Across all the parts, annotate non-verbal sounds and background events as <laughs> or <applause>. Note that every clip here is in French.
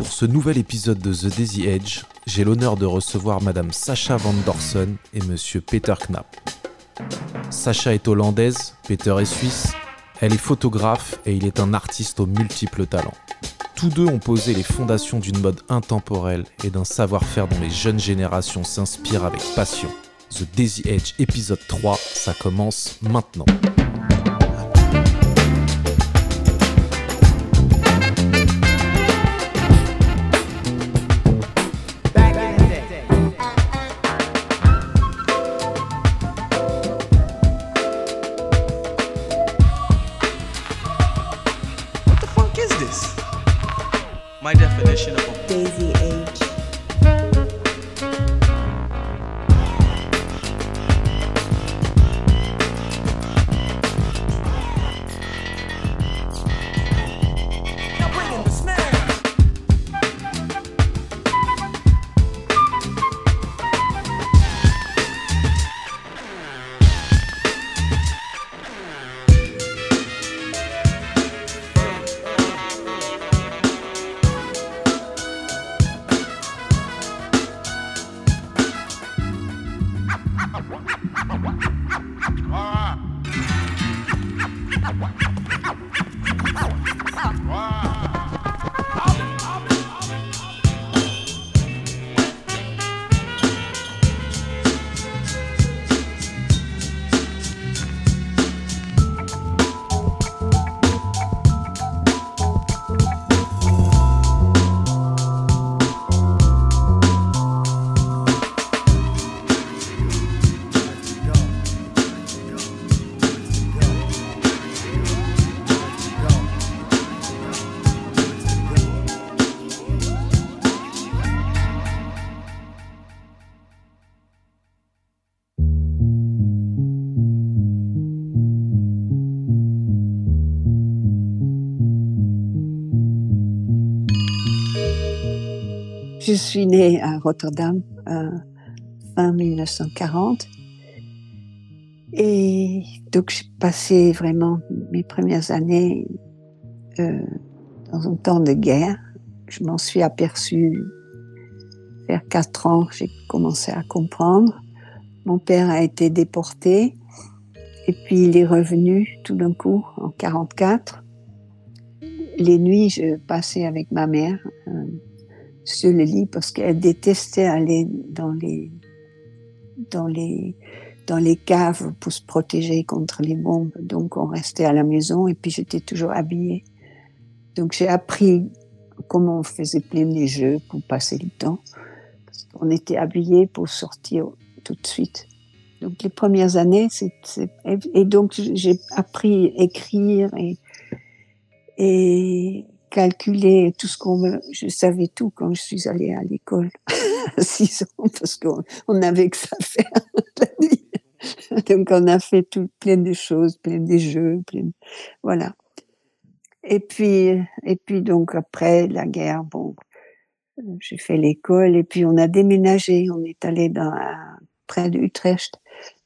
Pour ce nouvel épisode de The Daisy Edge, j'ai l'honneur de recevoir Madame Sacha Van Dorsen et Monsieur Peter Knapp. Sacha est hollandaise, Peter est suisse, elle est photographe et il est un artiste aux multiples talents. Tous deux ont posé les fondations d'une mode intemporelle et d'un savoir-faire dont les jeunes générations s'inspirent avec passion. The Daisy Edge épisode 3, ça commence maintenant. Je suis née à Rotterdam euh, fin 1940. Et donc j'ai passé vraiment mes premières années euh, dans un temps de guerre. Je m'en suis aperçue vers quatre ans, j'ai commencé à comprendre. Mon père a été déporté et puis il est revenu tout d'un coup en 44. Les nuits, je passais avec ma mère euh, sur le lit parce qu'elle détestait aller dans les dans les dans les caves pour se protéger contre les bombes. Donc on restait à la maison et puis j'étais toujours habillée. Donc j'ai appris comment on faisait plein de jeux pour passer le temps. On était habillés pour sortir tout de suite. Donc les premières années, c'est et donc j'ai appris à écrire et calculer tout ce qu'on me... Je savais tout quand je suis allée à l'école <laughs> à 6 ans parce qu'on on n'avait que ça à faire <laughs> la nuit. Donc on a fait tout, plein de choses, plein de jeux, plein de- Voilà. Et puis, et puis donc après la guerre, bon, j'ai fait l'école et puis on a déménagé. On est allé dans, à- près d'Utrecht,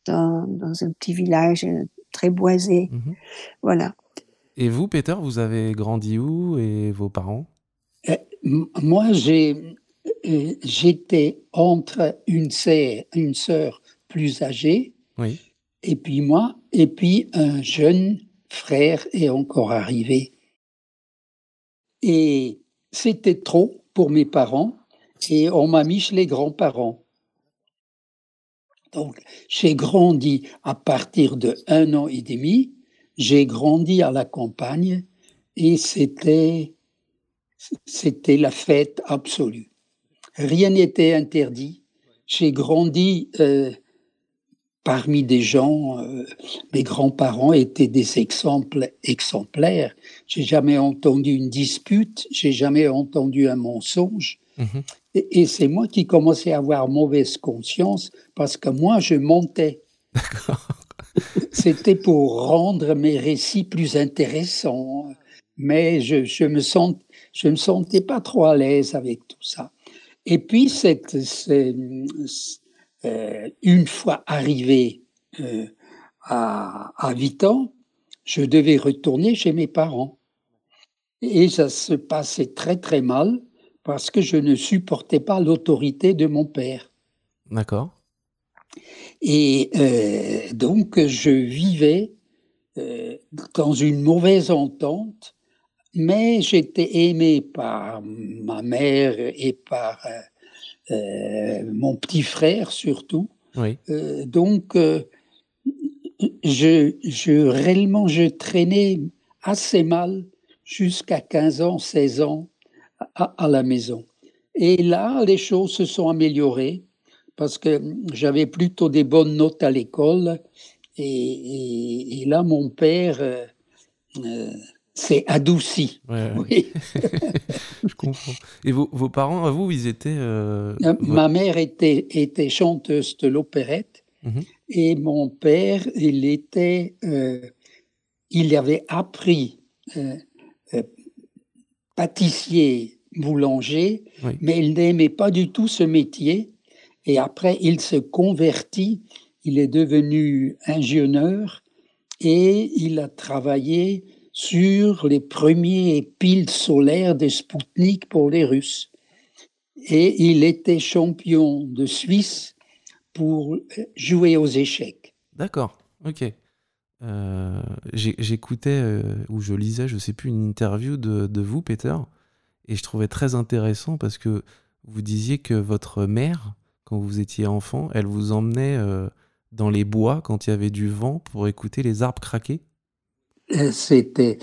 dans, dans un petit village euh, très boisé. Mhm. Voilà. Et vous, Peter, vous avez grandi où et vos parents? Euh, Moi, j'ai, euh, j'étais entre une sœur, une sœur plus âgée, Oui. et puis moi, et puis un jeune frère est encore arrivé. Et c'était trop pour mes parents, et on m'a mis chez les grands-parents. Donc, j'ai grandi à partir de un an et demi. J'ai grandi à la campagne et c'était c'était la fête absolue. Rien n'était interdit. J'ai grandi euh, parmi des gens, euh, mes grands-parents étaient des exemples exemplaires. J'ai jamais entendu une dispute, j'ai jamais entendu un mensonge. Mhm. Et, et c'est moi qui commençais à avoir mauvaise conscience parce que moi, je montais. C'était pour rendre mes récits plus intéressants. Mais je, je me je me sentais pas trop à l'aise avec tout ça. Et puis, cette, euh, une fois arrivé euh, à, à 8 ans, je devais retourner chez mes parents. Et ça se passait très très mal parce que je ne supportais pas l'autorité de mon père. D'accord. Et euh, donc, je vivais euh, dans une mauvaise entente, mais j'étais aimé par ma mère et par euh, mon petit frère surtout. Oui. donc, je, je, réellement, je traînais assez mal jusqu'à 15 ans, 16 ans à, la maison. Et là, les choses se sont améliorées parce que j'avais plutôt des bonnes notes à l'école. Et, là, mon père euh, euh, s'est adouci. Oui. <laughs> Je comprends. Et vos, vos, parents, à vous, ils étaient... Euh, ma mère était, était chanteuse de l'opérette. Mhm. Et mon père, il était... il avait appris pâtissier, boulanger, mais il n'aimait pas du tout ce métier. Et après, il se convertit, il est devenu ingénieur et il a travaillé sur les premiers piles solaires de Spoutnik pour les Russes. Et il était champion de Suisse pour jouer aux échecs. D'accord, ok. Euh, j'écoutais euh, ou je lisais, je sais plus, une interview de, vous, Peter, et je trouvais très intéressant parce que vous disiez que votre mère, vous étiez enfant, elle vous emmenait euh, dans les bois quand il y avait du vent pour écouter les arbres craquer? C'était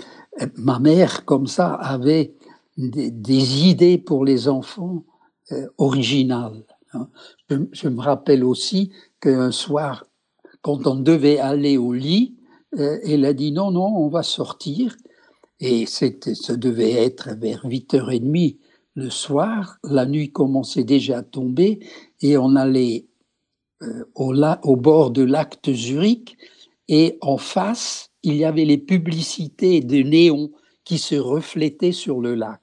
ma mère comme ça avait des, idées pour les enfants originales. Hein. je, me rappelle aussi qu'un soir, quand on devait aller au lit, euh, elle a dit non, non, on va sortir. Et c'était, ça devait être vers 8h30 le soir. La nuit commençait déjà à tomber et on allait euh, au, au bord de lac de Zurich. Et en face, il y avait les publicités de néons qui se reflétaient sur le lac.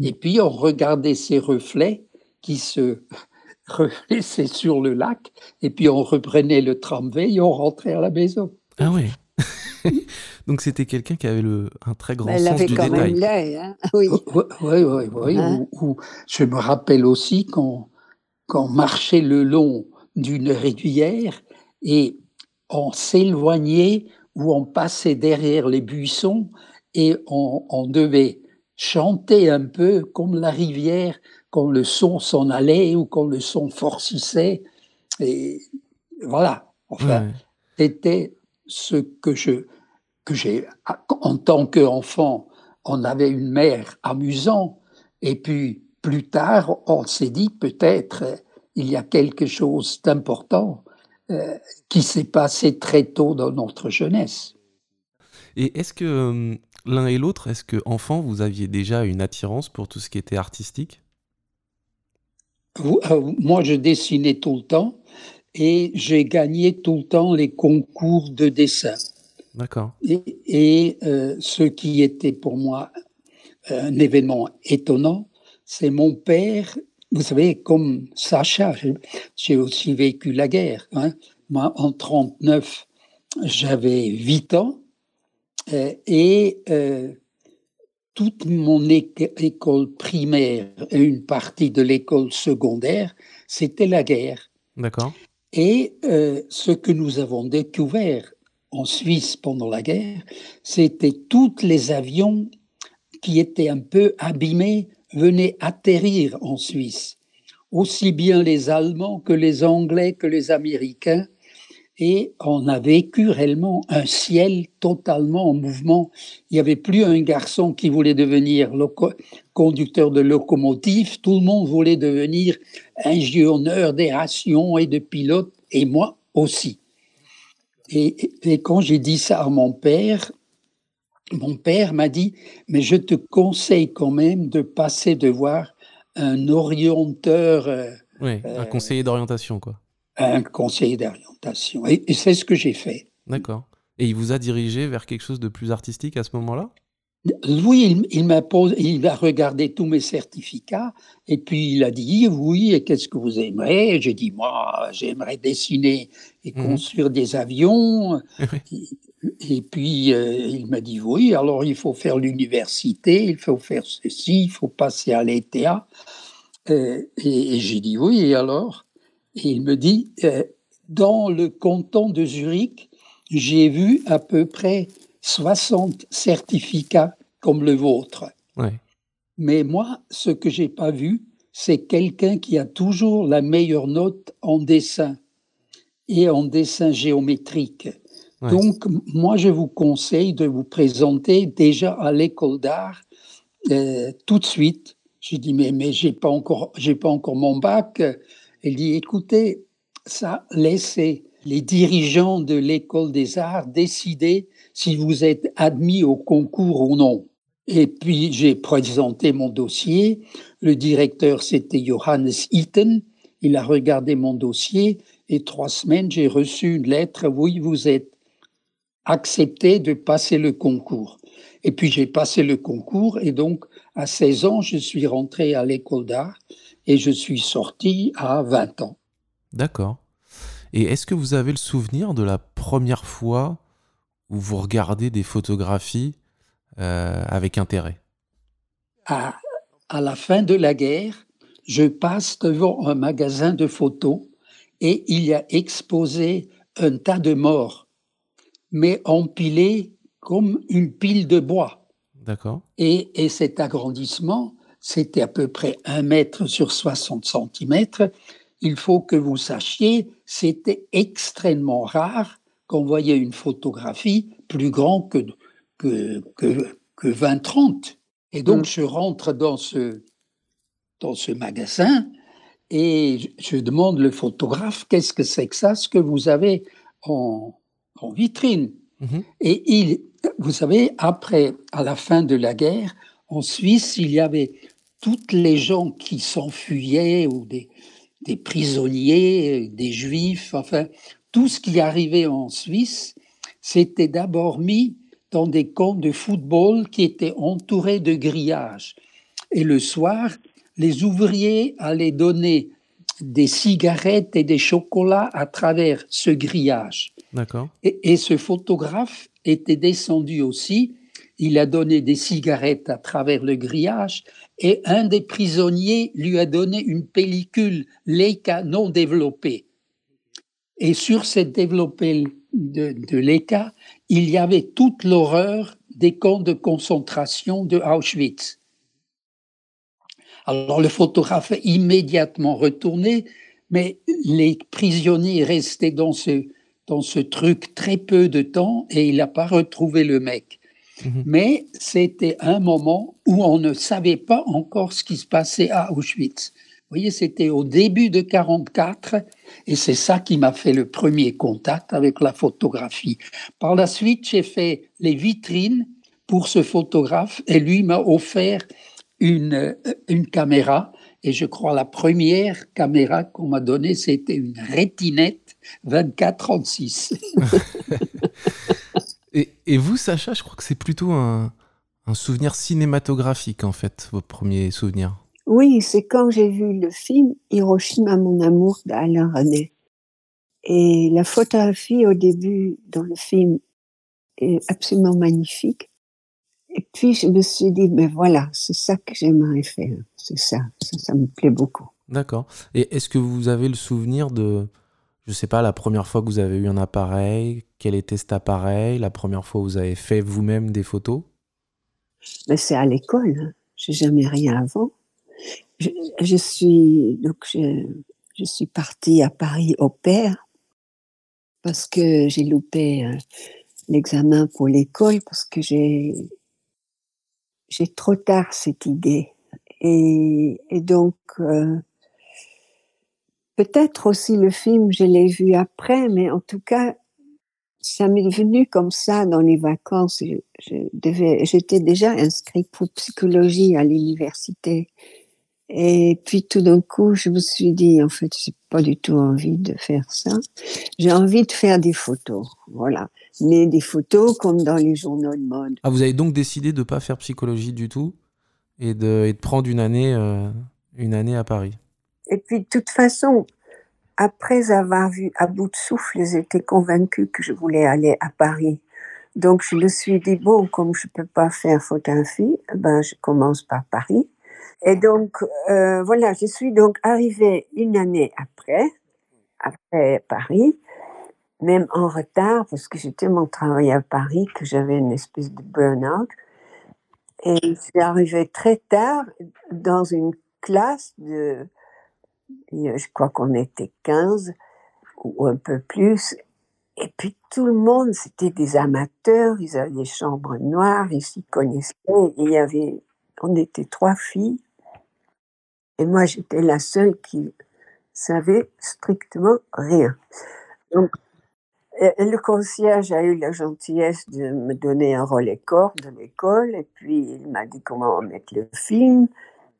Et puis on regardait ces reflets qui se <laughs> reflétaient sur le lac, et puis on reprenait le tramway et on rentrait à la maison. Ah oui. <laughs> Donc c'était quelqu'un qui avait le, un très grand Elle sens du quand détail. Même hein oui. Oui, oui, oui. Hein je me rappelle aussi qu'on marchait le long d'une rivière et on s'éloignait ou on passait derrière les buissons et on, on, devait chanter un peu comme la rivière, quand le son s'en allait ou quand le son forcissait. Et voilà. Enfin, c'était ce que je que j'ai en tant qu'enfant, on avait une mère amusante et puis plus tard, on s'est dit peut-être il y a quelque chose d'important euh, qui s'est passé très tôt dans notre jeunesse. Et est-ce que euh, l'un et l'autre, est-ce que enfant vous aviez déjà une attirance pour tout ce qui était artistique? Euh, Moi, je dessinais tout le temps et j'ai gagné tout le temps les concours de dessin. D'accord. Et, ce qui était pour moi un événement étonnant, c'est mon père. Vous savez, comme Sacha, j'ai aussi vécu la guerre. Hein. Moi, en 39, j'avais 8 ans euh, et euh, toute mon école primaire et une partie de l'école secondaire, c'était la guerre. D'accord. Et euh, ce que nous avons découvert en Suisse pendant la guerre, c'était tous les avions qui étaient un peu abîmés venaient atterrir en Suisse. Aussi bien les Allemands que les Anglais que les Américains et on a vécu réellement un ciel totalement en mouvement. Il n'y avait plus un garçon qui voulait devenir conducteur de locomotive, tout le monde voulait devenir ingénieur des rations et de pilote, et moi aussi. Et, et quand j'ai dit ça à mon père, mon père m'a dit, mais je te conseille quand même de passer de voir un orienteur. Euh, oui, un euh, conseiller d'orientation, quoi un conseiller d'orientation. Et, c'est ce que j'ai fait. D'accord. Et il vous a dirigé vers quelque chose de plus artistique à ce moment-là? Oui, il, m'a il a regardé tous mes certificats et puis il a dit oui, et qu'est-ce que vous aimeriez J'ai dit moi, j'aimerais dessiner et mhm. construire des avions. <laughs> et, puis euh, il m'a dit oui, alors il faut faire l'université, il faut faire ceci, il faut passer à l'ETA. Euh, et, j'ai dit oui, et alors? Et Il me dit euh, dans le canton de Zurich, j'ai vu à peu près 60 certificats comme le vôtre. Mais moi, ce que j'ai pas vu, c'est quelqu'un qui a toujours la meilleure note en dessin et en dessin géométrique. Donc, moi, je vous conseille de vous présenter déjà à l'école d'art euh, tout de suite. J'ai dit, mais, mais j'ai pas encore, j'ai pas encore mon bac. Elle dit, écoutez, ça, laissez les dirigeants de l'école des arts décider si vous êtes admis au concours ou non. Et puis j'ai présenté mon dossier. Le directeur, c'était Johannes Itten. Il a regardé mon dossier et trois semaines, j'ai reçu une lettre. Oui, vous êtes accepté de passer le concours. Et puis j'ai passé le concours et donc à 16 ans, je suis rentré à l'école d'art et je suis sorti à 20 ans. D'accord. Et est-ce que vous avez le souvenir de la première fois où vous regardez des photographies euh, avec intérêt à, à la fin de la guerre, je passe devant un magasin de photos et il y a exposé un tas de morts, mais empilés comme une pile de bois. D'accord. Et, et, cet agrandissement, c'était à peu près un mètre sur 60 centimètres il faut que vous sachiez, c'était extrêmement rare qu'on voyait une photographie plus grande que, que, que, 20-30. Et donc, mm. je rentre dans ce, dans ce magasin et je demande le photographe, qu'est-ce que c'est que ça, ce que vous avez en, en vitrine mm-hmm. Et il, vous savez, après, à la fin de la guerre, en Suisse, il y avait toutes les gens qui s'enfuyaient ou des, des prisonniers, des juifs, enfin, tout ce qui arrivait en Suisse, c'était d'abord mis dans des camps de football qui étaient entourés de grillages. Et le soir, les ouvriers allaient donner des cigarettes et des chocolats à travers ce grillage. D'accord. Et, et, ce photographe était descendu aussi. Il a donné des cigarettes à travers le grillage et un des prisonniers lui a donné une pellicule Leica non développée. Et sur cette développée de, de Leica, il y avait toute l'horreur des camps de concentration de Auschwitz. Alors le photographe est immédiatement retourné, mais les prisonniers restaient dans ce, dans ce truc très peu de temps et il n'a pas retrouvé le mec. Mhm. Mais c'était un moment où on ne savait pas encore ce qui se passait à Auschwitz. Vous voyez, c'était au début de 44 et c'est ça qui m'a fait le premier contact avec la photographie. Par la suite, j'ai fait les vitrines pour ce photographe et lui m'a offert une, euh, une caméra et je crois la première caméra qu'on m'a donnée, c'était une rétinette 24-36. <laughs> Et, vous, Sacha, je crois que c'est plutôt un, souvenir cinématographique, en fait, votre premier souvenir. Oui, c'est quand j'ai vu le film Hiroshima, mon amour d'Alain René. Et la photographie au début dans le film est absolument magnifique. Et puis je me suis dit, mais voilà, c'est ça que j'aimerais faire. C'est ça, ça, ça me plaît beaucoup. D'accord. Et est-ce que vous avez le souvenir de, je sais pas, la première fois que vous avez eu un appareil, quel était cet appareil, la première fois où vous avez fait vous-même des photos? Mais c'est à l'école, hein. je n'ai jamais rien avant. Je, suis donc je, suis partie à Paris au père parce que j'ai loupé euh, l'examen pour l'école parce que j'ai j'ai trop tard cette idée et, donc euh, Peut-être aussi le film, je l'ai vu après, mais en tout cas, ça m'est venu comme ça dans les vacances. Je, j'étais déjà inscrite pour psychologie à l'université. Et puis tout d'un coup, je me suis dit, en fait, j'ai pas du tout envie de faire ça. J'ai envie de faire des photos, voilà. Mais des photos comme dans les journaux de mode. Ah, vous avez donc décidé de ne pas faire psychologie du tout et de, et de prendre une année, euh, une année à Paris. Et puis, de toute façon, après avoir vu à bout de souffle, j'étais convaincue que je voulais aller à Paris. Donc, je me suis dit, bon, comme je peux pas faire photographie, ben, je commence par Paris. Et donc, euh, voilà, je suis donc arrivée une année après, après Paris, même en retard, parce que j'ai tellement travaillé à Paris que j'avais une espèce de burn-out. Et je suis arrivée très tard dans une classe de, je crois qu'on était 15 ou un peu plus. Et puis tout le monde, c'était des amateurs, ils avaient des chambres noires, ils s'y connaissaient. Il y avait, on était trois filles. Et moi, j'étais la seule qui savait strictement rien. Donc, le concierge a eu la gentillesse de me donner un relais corps de l'école, et puis il m'a dit comment mettre le film,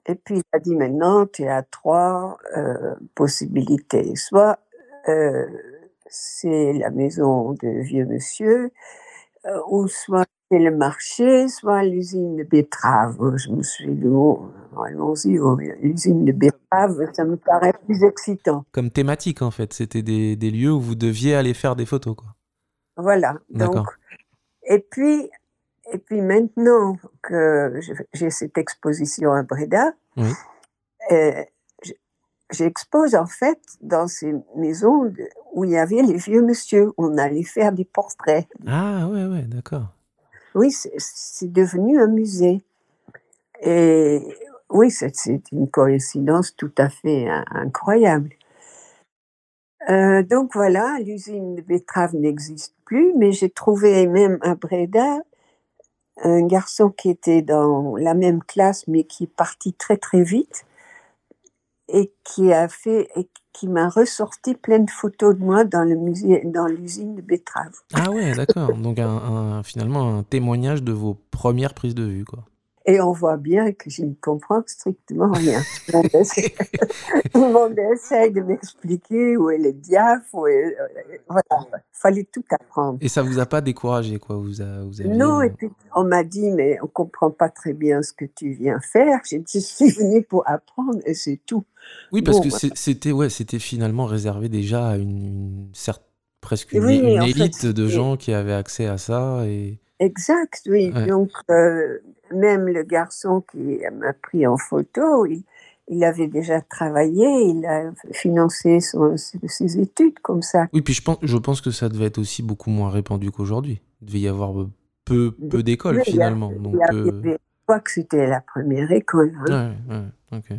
et puis il a dit maintenant tu as trois euh, possibilités. Soit euh, c'est la maison de vieux monsieur, euh, ou soit le marché, soit l'usine de betteraves. Je me suis dit, bon, allons-y, oh, l'usine de betteraves, ça me paraît plus excitant. Comme thématique, en fait. C'était des, des lieux où vous deviez aller faire des photos, quoi. Voilà. Donc, et puis, et puis maintenant que j'ai cette exposition à Breda, Oui. euh, j'expose en fait dans ces maisons où il y avait les vieux monsieur. On allait faire des portraits. Ah, ouais, ouais, d'accord. Oui, c'est- devenu un musée. Et oui, c'est une coïncidence tout à fait in- incroyable. Euh, donc voilà, l'usine de betteraves n'existe plus, mais j'ai trouvé même à Breda un garçon qui était dans la même classe, mais qui est parti très très vite et qui a fait qui m'a ressorti plein de photos de moi dans le musée, dans l'usine de betteraves. Ah, ouais, d'accord. Donc, un- finalement, un témoignage de vos premières prises de vue, quoi. Et on voit bien que je ne comprends strictement rien. <laughs> Tout le monde essaie de m'expliquer où est le diaph, où est, euh, voilà, fallait tout apprendre. Et ça vous a pas découragé, quoi? Vous, a, vous aviez... Non, et puis on m'a dit, mais on comprend pas très bien ce que tu viens faire. Je <laughs> suis venue pour apprendre et c'est tout. Oui, parce Bon, que c'était ouais, c'était finalement réservé déjà à une, certes presque une, Oui, une en fait, élite de gens qui avaient accès à ça et Exact, oui. Ouais. Donc, euh, même le garçon qui m'a pris en photo, il, il avait déjà travaillé, il a financé son- ses études comme ça. oui, puis je pense je pense que ça devait être aussi beaucoup moins répandu qu'aujourd'hui. Il devait y avoir peu peu d'écoles Oui, il y a- finalement. Donc Il y a- euh, je crois que c'était la première école. hein. ouais, ouais, ok.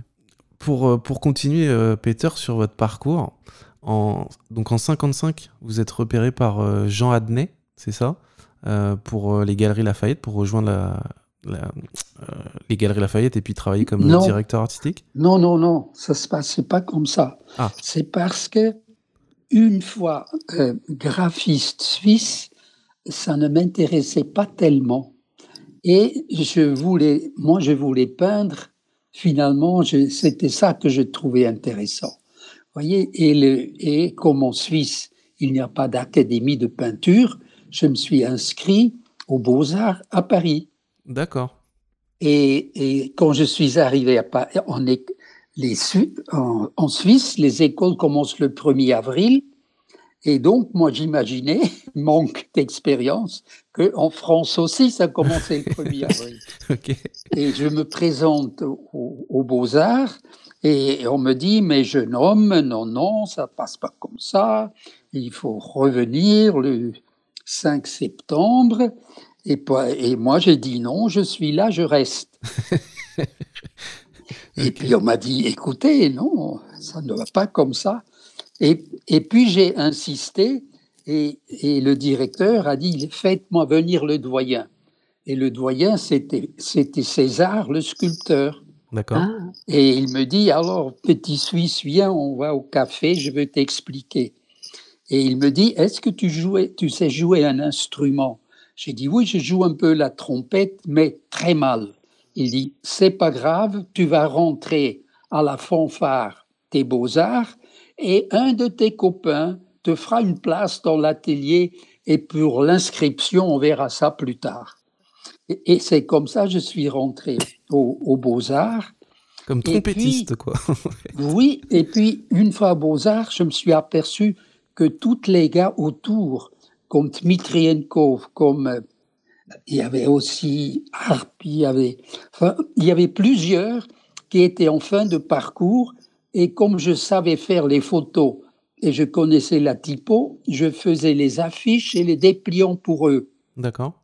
Pour euh, pour continuer euh, Peter sur votre parcours en donc en 55, vous êtes repéré par Jean Adnet, c'est ça Euh, pour les Galeries Lafayette pour rejoindre la, la- euh, les Galeries Lafayette et puis travailler comme Non. directeur artistique. Non, non, non, ça se passait pas comme ça. Ah. C'est parce que une fois euh, graphiste suisse, ça ne m'intéressait pas tellement. Et je voulais, moi, je voulais peindre. Finalement, c'était ça que je trouvais intéressant. Voyez, et, le, et comme en Suisse, il n'y a pas d'académie de peinture, je me suis inscrit aux Beaux-Arts à Paris. D'accord. Et, et quand je suis arrivé à Paris, on est, les, en, en Suisse, les écoles commencent le 1er avril. Et donc, moi, j'imaginais, <laughs> manque d'expérience, qu'en France aussi, ça commençait le 1er <laughs> avril. Et je me présente au- aux Beaux-Arts et on me dit, mais jeune homme, non, non, ça passe pas comme ça. Il faut revenir le 5 septembre. Et, moi, j'ai dit non, je suis là, je reste. <laughs> Et puis on m'a dit, écoutez, non, ça ne va pas comme ça. Et, et puis j'ai insisté et, et le directeur a dit, faites-moi venir le doyen. Et le doyen, c'était César, le sculpteur. D'accord. Ah, Et il me dit, alors, petit Suisse, viens, on va au café, je vais t'expliquer. Et il me dit, est-ce que tu, jouais, tu sais jouer un instrument? J'ai dit, oui, je joue un peu la trompette, mais très mal. Il dit, c'est pas grave, tu vas rentrer à la fanfare des beaux-arts et un de tes copains te fera une place dans l'atelier et pour l'inscription, on verra ça plus tard. Et, c'est comme ça que je suis rentré aux, Beaux-Arts. Comme trompettiste, quoi. <laughs> oui, et puis une fois à Beaux-Arts, je me suis aperçu que tous les gars autour, comme Dmitrienkov, comme euh, il y avait aussi Harp, il y avait, enfin, il y avait plusieurs qui étaient en fin de parcours, et comme je savais faire les photos et je connaissais la typo, je faisais les affiches et les dépliants pour eux. D'accord.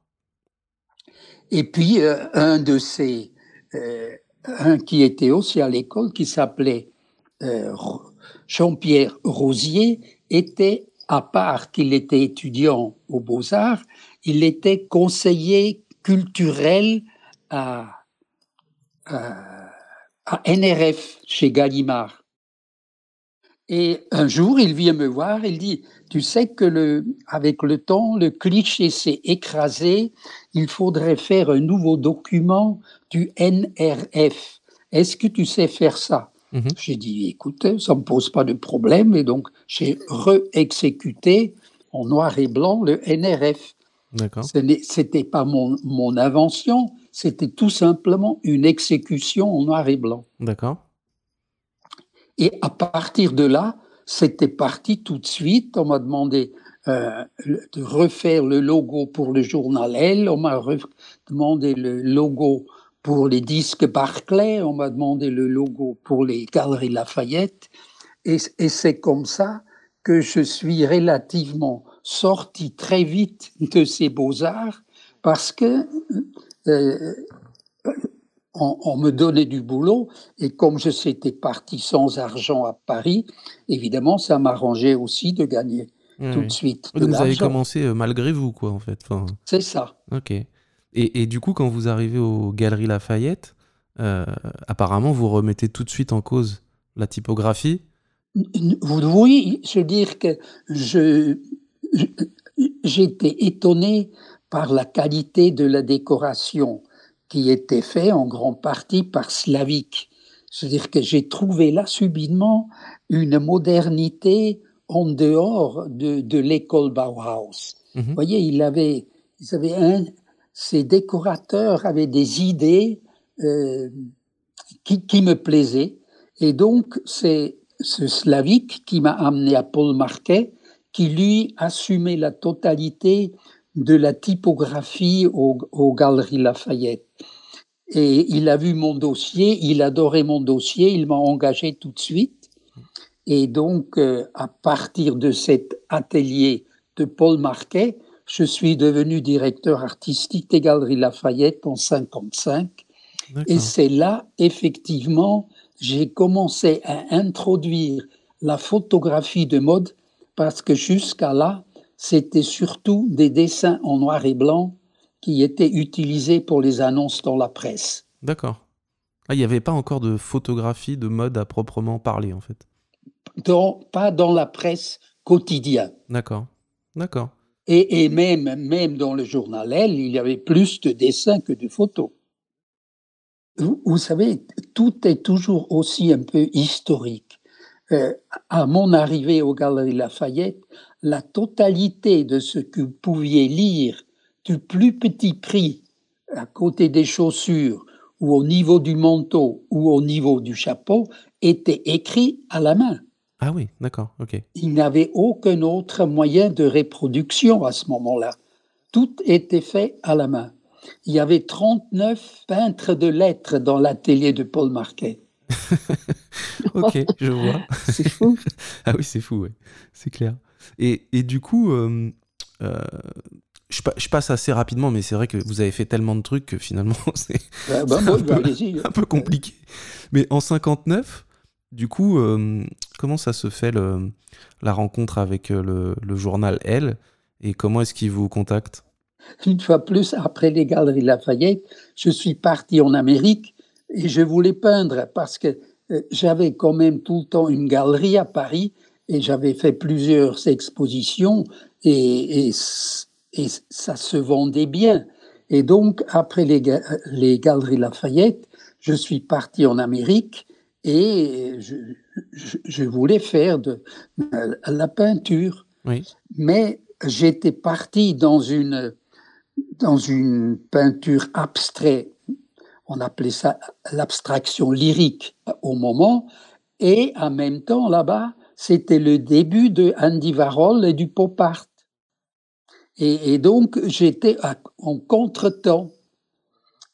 Et puis, euh, un de ces, euh, un qui était aussi à l'école, qui s'appelait euh, Jean-Pierre Rosier, était, à part qu'il était étudiant aux Beaux-Arts, il était conseiller culturel à, NRF chez Gallimard. Et un jour, il vient me voir, il dit, tu sais que le, avec le temps, le cliché s'est écrasé, il faudrait faire un nouveau document du NRF. Est-ce que tu sais faire ça? Mhm. J'ai dit, écoute, ça ne me pose pas de problème, et donc j'ai re-exécuté en noir et blanc le NRF. Ce n'était pas mon, mon invention, c'était tout simplement une exécution en noir et blanc. D'accord. Et à partir de là, c'était parti tout de suite. On m'a demandé euh, de refaire le logo pour le journal L. On m'a demandé le logo pour les disques Barclay. On m'a demandé le logo pour les Galeries Lafayette. Et, c'est comme ça que je suis relativement sorti très vite de ces beaux-arts parce que euh, on, me donnait du boulot et comme je s'étais parti sans argent à Paris, évidemment, ça m'arrangeait aussi de gagner tout de suite. Donc vous avez commencé euh, malgré vous, quoi, en fait. C'est ça. Ok. Et, du coup, quand vous arrivez aux Galeries Lafayette, euh, apparemment, vous remettez tout de suite en cause la typographie. Oui, je veux dire que je, j'étais étonné par la qualité de la décoration qui était fait en grande partie par Slavique. C'est-à-dire que j'ai trouvé là subitement une modernité en dehors de, l'école Bauhaus. Mhm. Vous voyez, il avait, ils avaient un, ces décorateurs avaient des idées euh, qui, me plaisaient. Et donc, c'est ce Slavique qui m'a amené à Paul Marquet, qui lui assumait la totalité de la typographie aux, Galeries Lafayette. Et il a vu mon dossier, il adorait mon dossier, il m'a engagé tout de suite. Et donc, euh, à partir de cet atelier de Paul Marquet, je suis devenu directeur artistique des Galeries Lafayette en 55. Et c'est là, effectivement, j'ai commencé à introduire la photographie de mode parce que jusqu'à là, c'était surtout des dessins en noir et blanc qui étaient utilisés pour les annonces dans la presse. D'accord. Ah, il n'y avait pas encore de photographie de mode à proprement parler, en fait? pas dans la presse quotidienne. D'accord. D'accord. Et, même, dans le journal Elle, il y avait plus de dessins que de photos. Vous, savez, tout est toujours aussi un peu historique. Euh, à mon arrivée aux Galeries Lafayette, la totalité de ce que vous pouviez lire du plus petit prix à côté des chaussures ou au niveau du manteau ou au niveau du chapeau était écrit à la main. Ah oui, d'accord, ok. Il n'y avait aucun autre moyen de reproduction à ce moment-là. Tout était fait à la main. Il y avait 39 peintres de lettres dans l'atelier de Paul Marquet. <laughs> ok, je vois. <laughs> c'est fou. <laughs> ah oui, c'est fou, ouais. c'est clair. Et, et, du coup, euh, euh, je, passe assez rapidement, mais c'est vrai que vous avez fait tellement de trucs que finalement, c'est bah, bah, un, peu compliqué. Mais en 59, du coup, euh, comment ça se fait la rencontre avec le, le journal Elle et comment est-ce qu'il vous contacte? Une fois plus, après les Galeries Lafayette, je suis parti en Amérique et je voulais peindre parce que j'avais quand même tout le temps une galerie à Paris et j'avais fait plusieurs expositions et, et, ça se vendait bien. Et donc, après les, les Galeries Lafayette, je suis parti en Amérique et je, voulais faire de, la peinture. Mais j'étais parti dans une, dans une peinture abstraite. On appelait ça l'abstraction lyrique au moment. Et en même temps, là-bas, c'était le début de Andy Warhol et du pop art. Et, donc, j'étais en contretemps.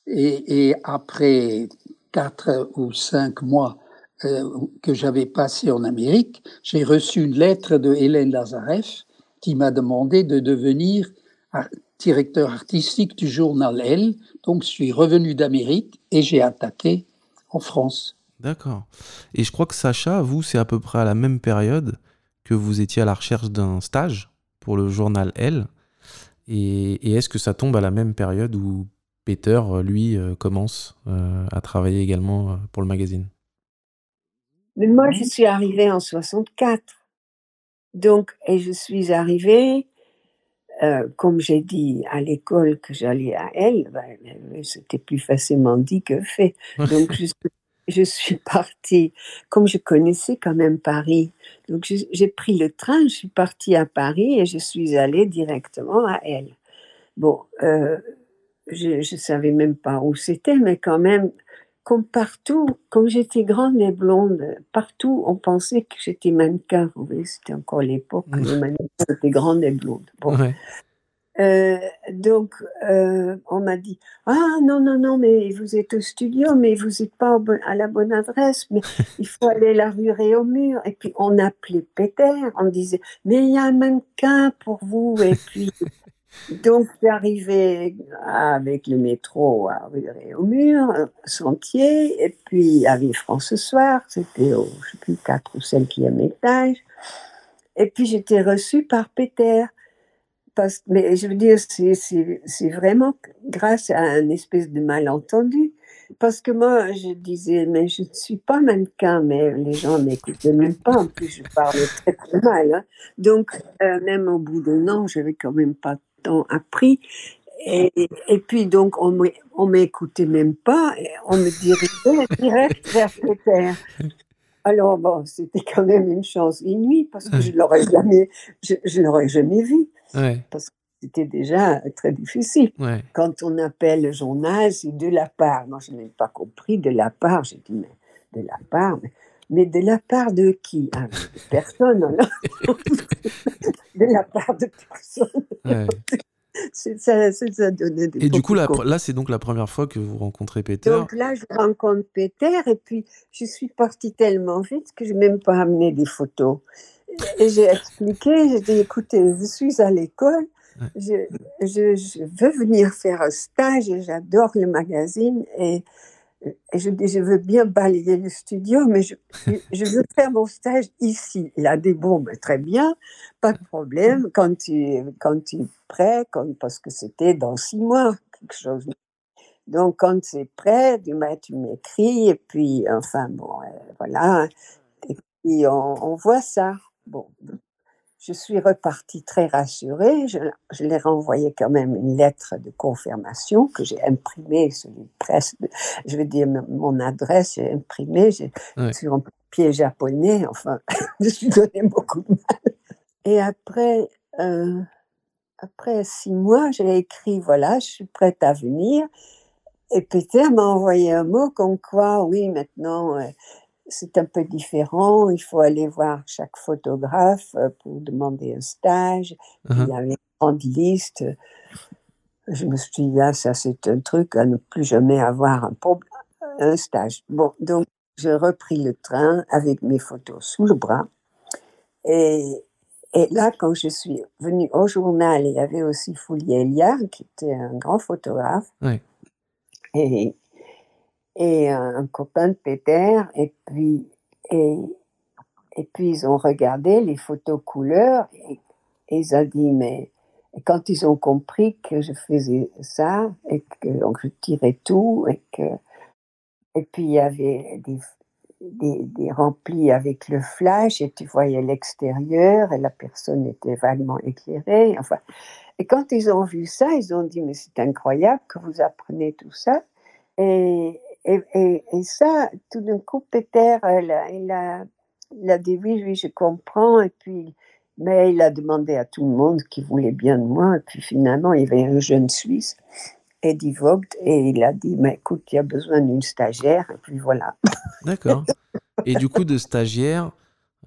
Et, et après quatre ou cinq mois euh, que j'avais passé en Amérique, j'ai reçu une lettre de Hélène Lazareff qui m'a demandé de devenir directeur artistique du journal Elle. Donc, je suis revenu d'Amérique et j'ai attaqué en France. D'accord. Et je crois que Sacha, vous, c'est à peu près à la même période que vous étiez à la recherche d'un stage pour le journal Elle. Et, est-ce que ça tombe à la même période où Peter, lui, euh, commence euh, à travailler également euh, pour le magazine? Mais moi, je suis arrivée en 64. Donc, et je suis arrivée, comme j'ai dit à l'école que j'allais à elle, ben, c'était plus facilement dit que fait. Donc, je je suis partie, comme je connaissais quand même Paris, donc j'ai pris le train, je suis partie à Paris et je suis allée directement à elle. Bon, euh, je ne savais même pas où c'était, mais quand même, comme partout, comme j'étais grande et blonde, partout on pensait que j'étais mannequin. Vous voyez, c'était encore l'époque où les mannequins étaient grandes et blondes. Bon. Euh, donc, euh, on m'a dit Ah non, non, non, mais vous êtes au studio, mais vous n'êtes pas à la bonne adresse, mais <laughs> il faut aller la rue Réaumur. Et puis, on appelait Peter, on disait Mais il y a un mannequin pour vous. Et puis, donc, j'arrivais avec le métro à rue Réaumur, sentier, et puis à Villefranche ce soir, c'était au, je sais plus, 4 ou 5e étage. Et puis, j'étais reçue par Peter mais je veux dire, c'est vraiment grâce à un espèce de malentendu. Parce que moi, je disais, mais je ne suis pas mannequin, mais les gens n'écoutaient même pas. En plus, je parlais très, très mal. Hein. Donc, euh, même au bout d'un an, j'avais quand même pas tant appris. Et, et puis, donc, on ne m'écoutait même pas. Et on me dirigeait <laughs> direct vers Peter. Alors, bon, c'était quand même une chance inouïe parce que je ne l'aurais jamais, je l'aurais jamais vu. Parce que c'était déjà très difficile. Quand on appelle le journal, c'est de la part. Moi, je n'ai pas compris de la part. J'ai dit, mais de la part, mais, de la part de qui? Ah, De personne, <laughs> de la part de personne. <laughs> Ça, ça et du coup, là, là c'est donc la première fois que vous rencontrez Peter. Donc là, je rencontre Peter et puis je suis partie tellement vite que je n'ai même pas amené des photos. Et j'ai expliqué, j'ai dit, écoutez, je suis à l'école, je, je, veux venir faire un stage, j'adore le magazine et, et, je dis, je veux bien balayer le studio, mais je, veux faire mon stage ici. Il a dit, bon, très bien, pas de problème, quand tu, quand tu es prêt, parce que c'était dans six mois, quelque chose. Donc, quand c'est prêt, tu m'écris, et puis, enfin, bon, euh, voilà. Et puis, on, on voit ça. Bon, je suis repartie très rassurée. Je, je l'ai renvoyé quand même une lettre de confirmation que j'ai imprimée sur une presse. je veux dire, mon adresse, j'ai imprimé sur un papier japonais. Enfin, <laughs> je me suis donné beaucoup de mal. Et après, euh, après six mois, j'ai écrit voilà, je suis prête à venir. Et Peter m'a envoyé un mot comme quoi, oui, maintenant, euh, c'est un peu différent. Il faut aller voir chaque photographe euh, pour demander un stage. Il y uh-huh. avait une grande liste. Je me suis dit, ah, ça c'est un truc à ne plus jamais avoir un, un stage. Bon, donc j'ai repris le train avec mes photos sous le bras. Et, et là, quand je suis venue au journal, il y avait aussi Foulier Eliard, qui était un grand photographe. Oui. Et et un copain de Peter, et puis, et, puis ils ont regardé les photos couleurs, et, ils ont dit, mais quand ils ont compris que je faisais ça, et que donc je tirais tout, et que et puis il y avait des, des, des, remplis avec le flash et tu voyais l'extérieur et la personne était vaguement éclairée. Enfin, et quand ils ont vu ça, ils ont dit mais c'est incroyable que vous apprenez tout ça. Et, Et, et, et ça, tout d'un coup, Peter, il a, il a, il a dit oui, oui, je comprends. Et puis, mais il a demandé à tout le monde qui voulait bien de moi. Et puis finalement, il y avait un jeune Suisse, Eddie Vogt, et il a dit, mais écoute, il y a besoin d'une stagiaire. Et puis voilà. D'accord. Et du coup, de stagiaire,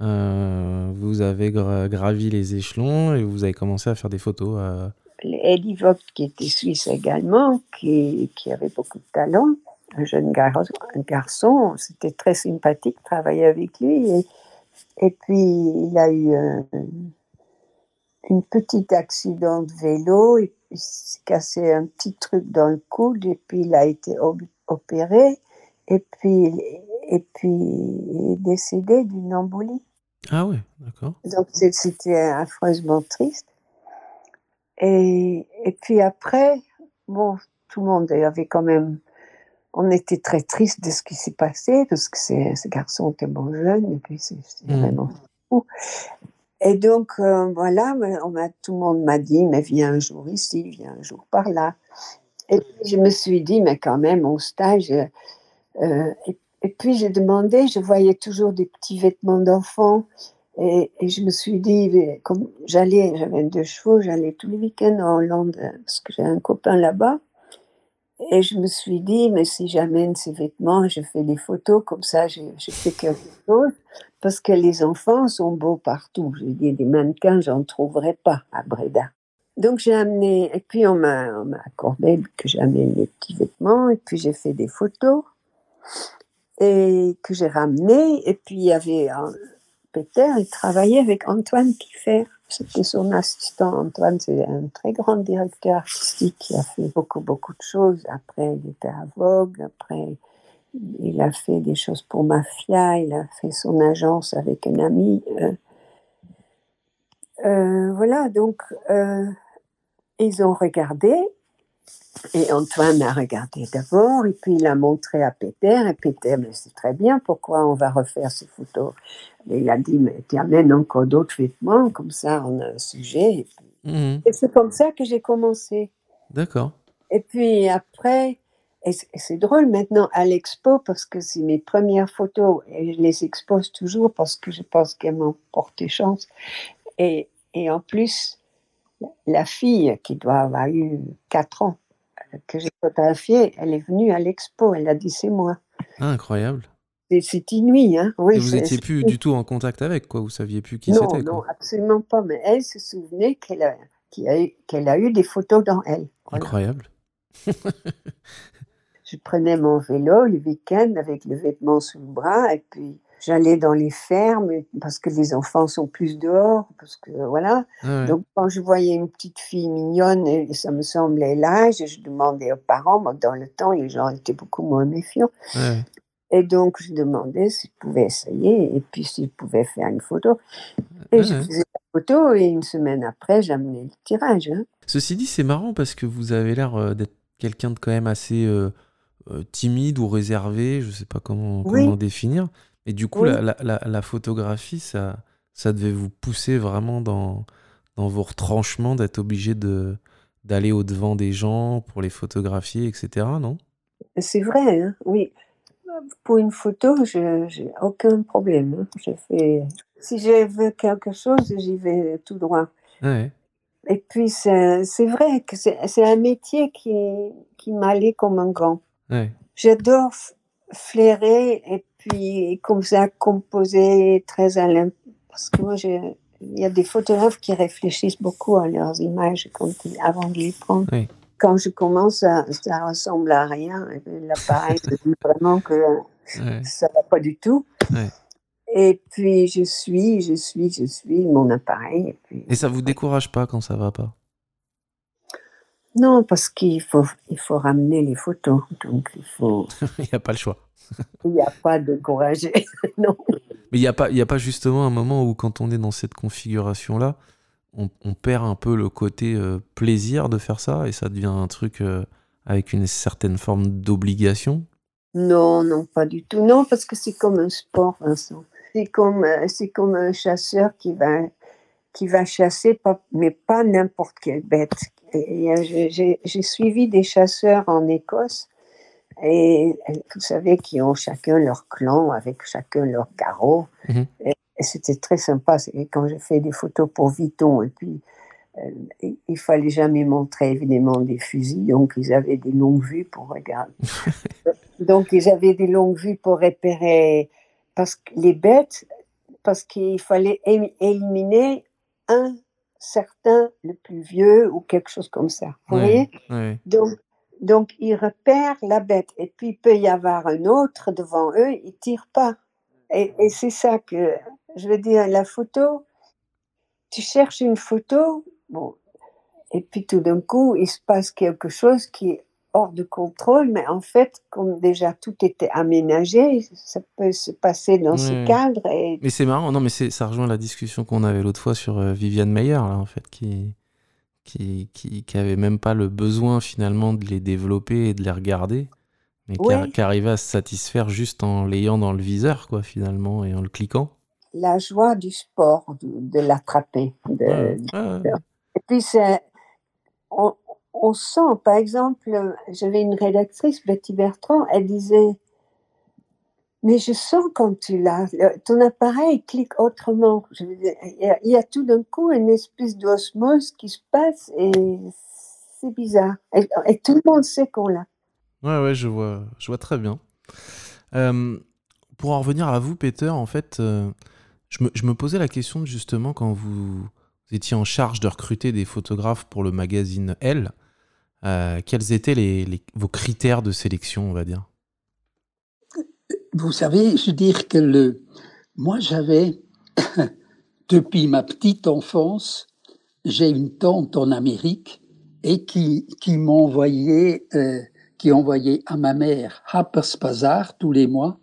euh, vous avez gra- gravi les échelons et vous avez commencé à faire des photos. euh, Eddie Vogt, qui était suisse également, qui, qui avait beaucoup de talent, un jeune gar- un garçon, c'était très sympathique de travailler avec lui. Et, et puis, il a eu un, un petit accident de vélo, il s'est cassé un petit truc dans le coude, et puis il a été opéré, et puis, et puis il est décédé d'une embolie. Ah ouais, d'accord. Donc c'était affreusement triste. Et, et puis après, bon, tout le monde avait quand même, on était très triste de ce qui s'est passé parce que ces, ces garçons étaient bon jeunes et puis c'est c'est Mm. vraiment fou. Et donc euh, voilà, on tout le monde m'a dit, mais viens un jour ici, viens un jour par là. Et puis je me suis dit, mais quand même, au stage, euh, et, et puis j'ai demandé, je voyais toujours des petits vêtements d'enfants. Et, et je me suis dit, comme j'allais, j'avais deux chevaux, j'allais tous les week-ends en Hollande parce que j'ai un copain là-bas. Et je me suis dit, mais si j'amène ces vêtements, je fais des photos, comme ça, je, fais quelque chose. Parce que les enfants sont beaux partout. Je dis, des mannequins, j'en trouverai pas à Breda. Donc j'ai amené, et puis on m'a accordé que j'amène les petits vêtements, et puis j'ai fait des photos, et que j'ai ramené. Et puis il y avait un- Peter, il travaillait avec Antoine Kiffer. C'était son assistant. Antoine, c'est un très grand directeur artistique qui a fait beaucoup, beaucoup de choses. Après, il était à Vogue. Après, il a fait des choses pour Mafia. Il a fait son agence avec un ami. Euh, euh, voilà, donc, euh, ils ont regardé. Et Antoine a regardé d'abord, et puis il a montré à Peter, et Peter, mais c'est très bien, pourquoi on va refaire ces photos Et il a dit, mais tu amènes encore d'autres vêtements, comme ça on a un sujet. Et, Mhm. et c'est comme ça que j'ai commencé. D'accord. Et puis après, et c'est drôle maintenant à l'expo, parce que c'est mes premières photos, et je les expose toujours parce que je pense qu'elles m'ont porté chance. Et, et en plus, la fille qui doit avoir eu 4 ans, que j'ai photographiée, elle est venue à l'expo, elle a dit c'est moi. Ah, incroyable. C'est- inouï, hein oui, Et vous c'est- étiez c'est- plus du tout en contact avec, quoi. Vous saviez plus qui Non, c'était, non, quoi. absolument pas, mais elle se souvenait qu'elle a, eu, qu'elle a eu des photos dans elle. Voilà. Incroyable. <laughs> Je prenais mon vélo le week-end avec le vêtement sous le bras et puis j'allais dans les fermes parce que les enfants sont plus dehors, parce que voilà. Ah ouais. Donc quand je voyais une petite fille mignonne et ça me semblait l'âge, je demandais aux parents, moi, dans le temps les gens étaient beaucoup moins méfiants, Ouais. et donc je demandais s'ils pouvaient essayer et puis s'ils pouvaient faire une photo. Et je Ouais. faisais la photo et une semaine après j'amenais le tirage. hein. Ceci dit, c'est marrant parce que vous avez l'air euh, d'être quelqu'un de quand même assez euh, euh, timide ou réservé, je sais pas comment, Oui. comment définir. Et du coup, Oui. la, la- la- la photographie, ça, ça devait vous pousser vraiment dans, dans vos retranchements d'être obligé de, d'aller au-devant des gens pour les photographier, etc. Non? C'est vrai, hein, oui. Pour une photo, je n'ai aucun problème. hein. Je fais... Si je veux quelque chose, j'y vais tout droit. Ouais. Et puis, c'est c'est vrai que c'est c'est un métier qui, qui m'allait comme un gant. Ouais. J'adore flairer et puis comme ça composer très à l'im- Parce que moi, j'ai- il y a des photographes qui réfléchissent beaucoup à leurs images quand ils- avant de les prendre. Oui. Quand je commence, ça, ça ressemble à rien. L'appareil me dit vraiment que Ouais. ça va pas du tout. Et puis je suis, je suis, je suis mon appareil. Et puis... Et ça vous décourage pas quand ça va pas? Non, parce qu'il faut, il faut ramener les photos. Donc il faut, <laughs> Il n'y a pas le choix. <laughs> il n'y a pas de décourager. <laughs> non. Mais il n'y a, pas- y a pas justement un moment où, quand on est dans cette configuration-là, on, on perd un peu le côté euh, plaisir de faire ça et ça devient un truc euh, avec une certaine forme d'obligation? Non, non, pas du tout. Non, parce que c'est comme un sport, Vincent. C'est comme, euh, c'est comme un chasseur qui va, qui va chasser, pas, mais pas n'importe quelle bête. Euh, j'ai- suivi des chasseurs en Écosse Et vous savez qu'ils ont chacun leur clan avec chacun leur carreau. Mhm. Et, et c'était très sympa. Quand j'ai fait des photos pour Vuitton et puis euh, il- fallait jamais montrer évidemment des fusils, donc ils avaient des longues vues pour regarder. <laughs> donc ils avaient des longues vues pour repérer parce que les bêtes, parce qu'il fallait éliminer un certain le plus vieux ou quelque chose comme ça. Vous voyez? donc, donc, ils repèrent la bête. Et puis, il peut y avoir un autre devant eux, ils ne tirent pas. Et, et c'est ça que, je veux dire, la photo, tu cherches une photo, bon, et puis tout d'un coup, il se passe quelque chose qui est hors de contrôle, mais en fait, comme déjà tout était aménagé, ça peut se passer dans ce cadre. Et Mais c'est marrant, non, mais ça rejoint la discussion qu'on avait l'autre fois sur euh, Viviane Meyer, là, en fait, qui, qui, qui, qui avait même pas le besoin finalement de les développer et de les regarder, mais qui, a- Ouais. qui arrivait à se satisfaire juste en l'ayant dans le viseur, quoi, finalement, et en le cliquant. la joie du sport, de, l'attraper, de, Ouais. Et puis, c'est, on, on sent, par exemple, j'avais une rédactrice, Betty Bertrand, elle disait, mais je sens quand tu l'as, ton appareil clique autrement. Il, y a, tout d'un coup une espèce d'osmose qui se passe et c'est bizarre. Et, tout le monde sait qu'on l'a. Ouais, ouais, je vois, je vois très bien. Euh, pour en revenir à vous, Peter, en fait, euh, je, me, je me posais la question justement quand vous, étiez en charge de recruter des photographes pour le magazine Elle, euh, quels étaient les, vos critères de sélection, on va dire? Vous savez, je veux dire que le, moi j'avais, <coughs> depuis ma petite enfance, j'ai une tante en Amérique et qui, qui m'envoyait, euh, qui envoyait à ma mère Harper's Bazaar tous les mois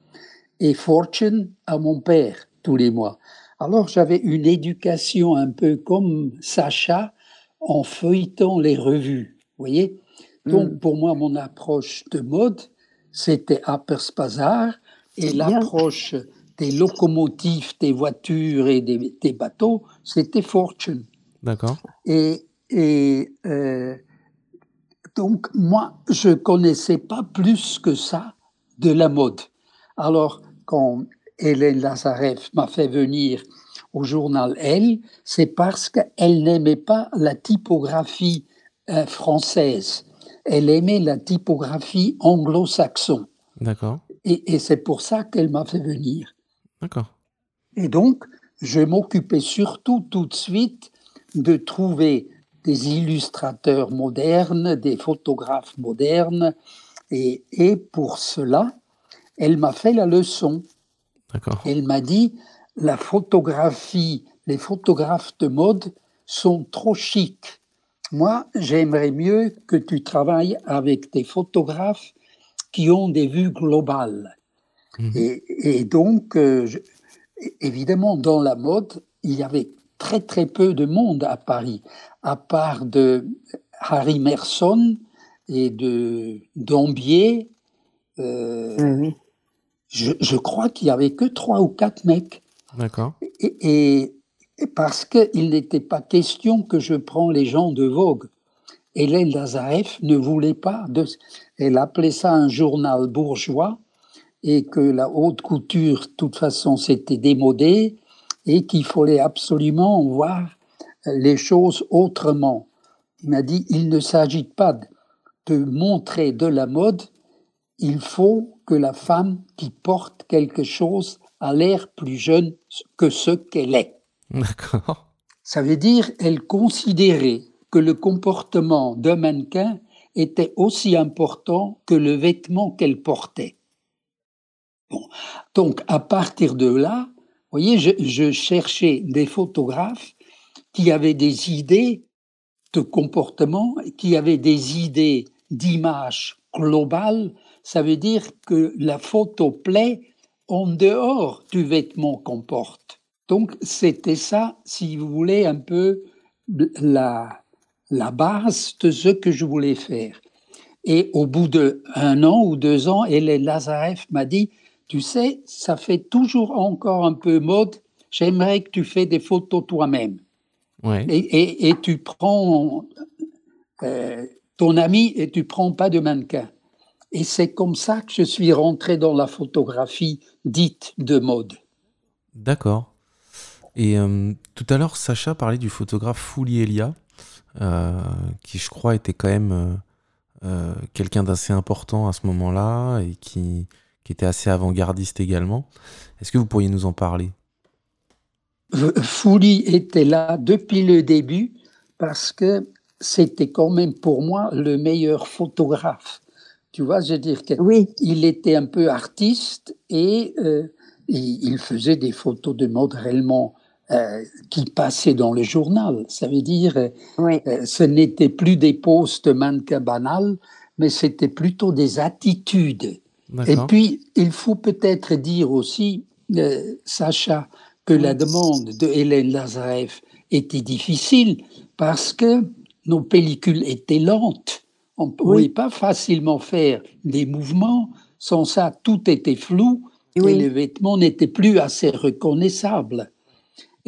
et Fortune à mon père tous les mois. Alors j'avais une éducation un peu comme Sacha en feuilletant les revues, voyez? Donc Mm. pour moi, mon approche de mode, c'était Harper's Bazaar et l'approche des locomotives, des voitures et des, des bateaux, c'était Fortune. D'accord Et, et euh, donc, moi, je connaissais pas plus que ça de la mode. Alors, quand Hélène Lazareff m'a fait venir au journal Elle, c'est parce qu'elle n'aimait pas la typographie française. Elle aimait la typographie anglo-saxon. D'accord Et, et c'est pour ça qu'elle m'a fait venir. D'accord Et donc, je m'occupais surtout tout de suite de trouver des illustrateurs modernes, des photographes modernes. Et, et pour cela, elle m'a fait la leçon. D'accord Elle m'a dit, la photographie, les photographes de mode sont trop chics. Moi, j'aimerais mieux que tu travailles avec des photographes qui ont des vues globales. Mhm. Et, et donc, euh, je- évidemment, dans la mode, il y avait très très peu de monde à Paris, à part de Harry Merson et de Dambier. euh, je, je crois qu'il y avait que trois ou quatre mecs. D'accord et parce qu'il n'était pas question que je prends les gens de Vogue. Hélène Lazareff ne voulait pas de. Elle appelait ça un journal bourgeois et que la haute couture, de toute façon, c'était démodé et qu'il fallait absolument voir les choses autrement. Il m'a dit il ne s'agit pas de montrer de la mode, il faut que la femme qui porte quelque chose a l'air plus jeune que ce qu'elle est. <laughs> D'accord Ça veut dire elle considérait que le comportement d'un mannequin était aussi important que le vêtement qu'elle portait. Donc, à partir de là, voyez, je cherchais des photographes qui avaient des idées de comportement, qui avaient des idées d'image globale. Ça veut dire que la photo plaît en dehors du vêtement qu'on porte. Donc, c'était ça, si vous voulez, un peu la, la base de ce que je voulais faire. Et au bout d'un an ou deux ans, Hélène Lazareff m'a dit, tu sais, ça fait toujours encore un peu mode, j'aimerais que tu fais des photos toi-même. Ouais Et, et- et tu prends euh, ton ami et tu prends pas de mannequin. Et c'est comme ça que je suis rentré dans la photographie dite de mode. D'accord. Et euh, tout à l'heure, Sacha parlait du photographe Fouli Elia, euh, qui je crois était quand même euh, quelqu'un d'assez important à ce moment-là et qui, qui était assez avant-gardiste également. Est-ce que vous pourriez nous en parler? Fouli était là depuis le début parce que c'était quand même pour moi le meilleur photographe. Tu vois, je veux dire qu'il Oui, était un peu artiste et, euh, et il faisait des photos de mode réellement euh, qui passaient dans le journal. Ça veut dire, euh, oui, euh, ce n'était plus des postes mannequins banals, mais c'était plutôt des attitudes. Et puis, il faut peut-être dire aussi, euh, Sacha, que la demande de Hélène Lazareff était difficile parce que nos pellicules étaient lentes. On ne pouvait Oui. pas facilement faire des mouvements. Sans ça, tout était flou et Oui. les vêtements n'étaient plus assez reconnaissables.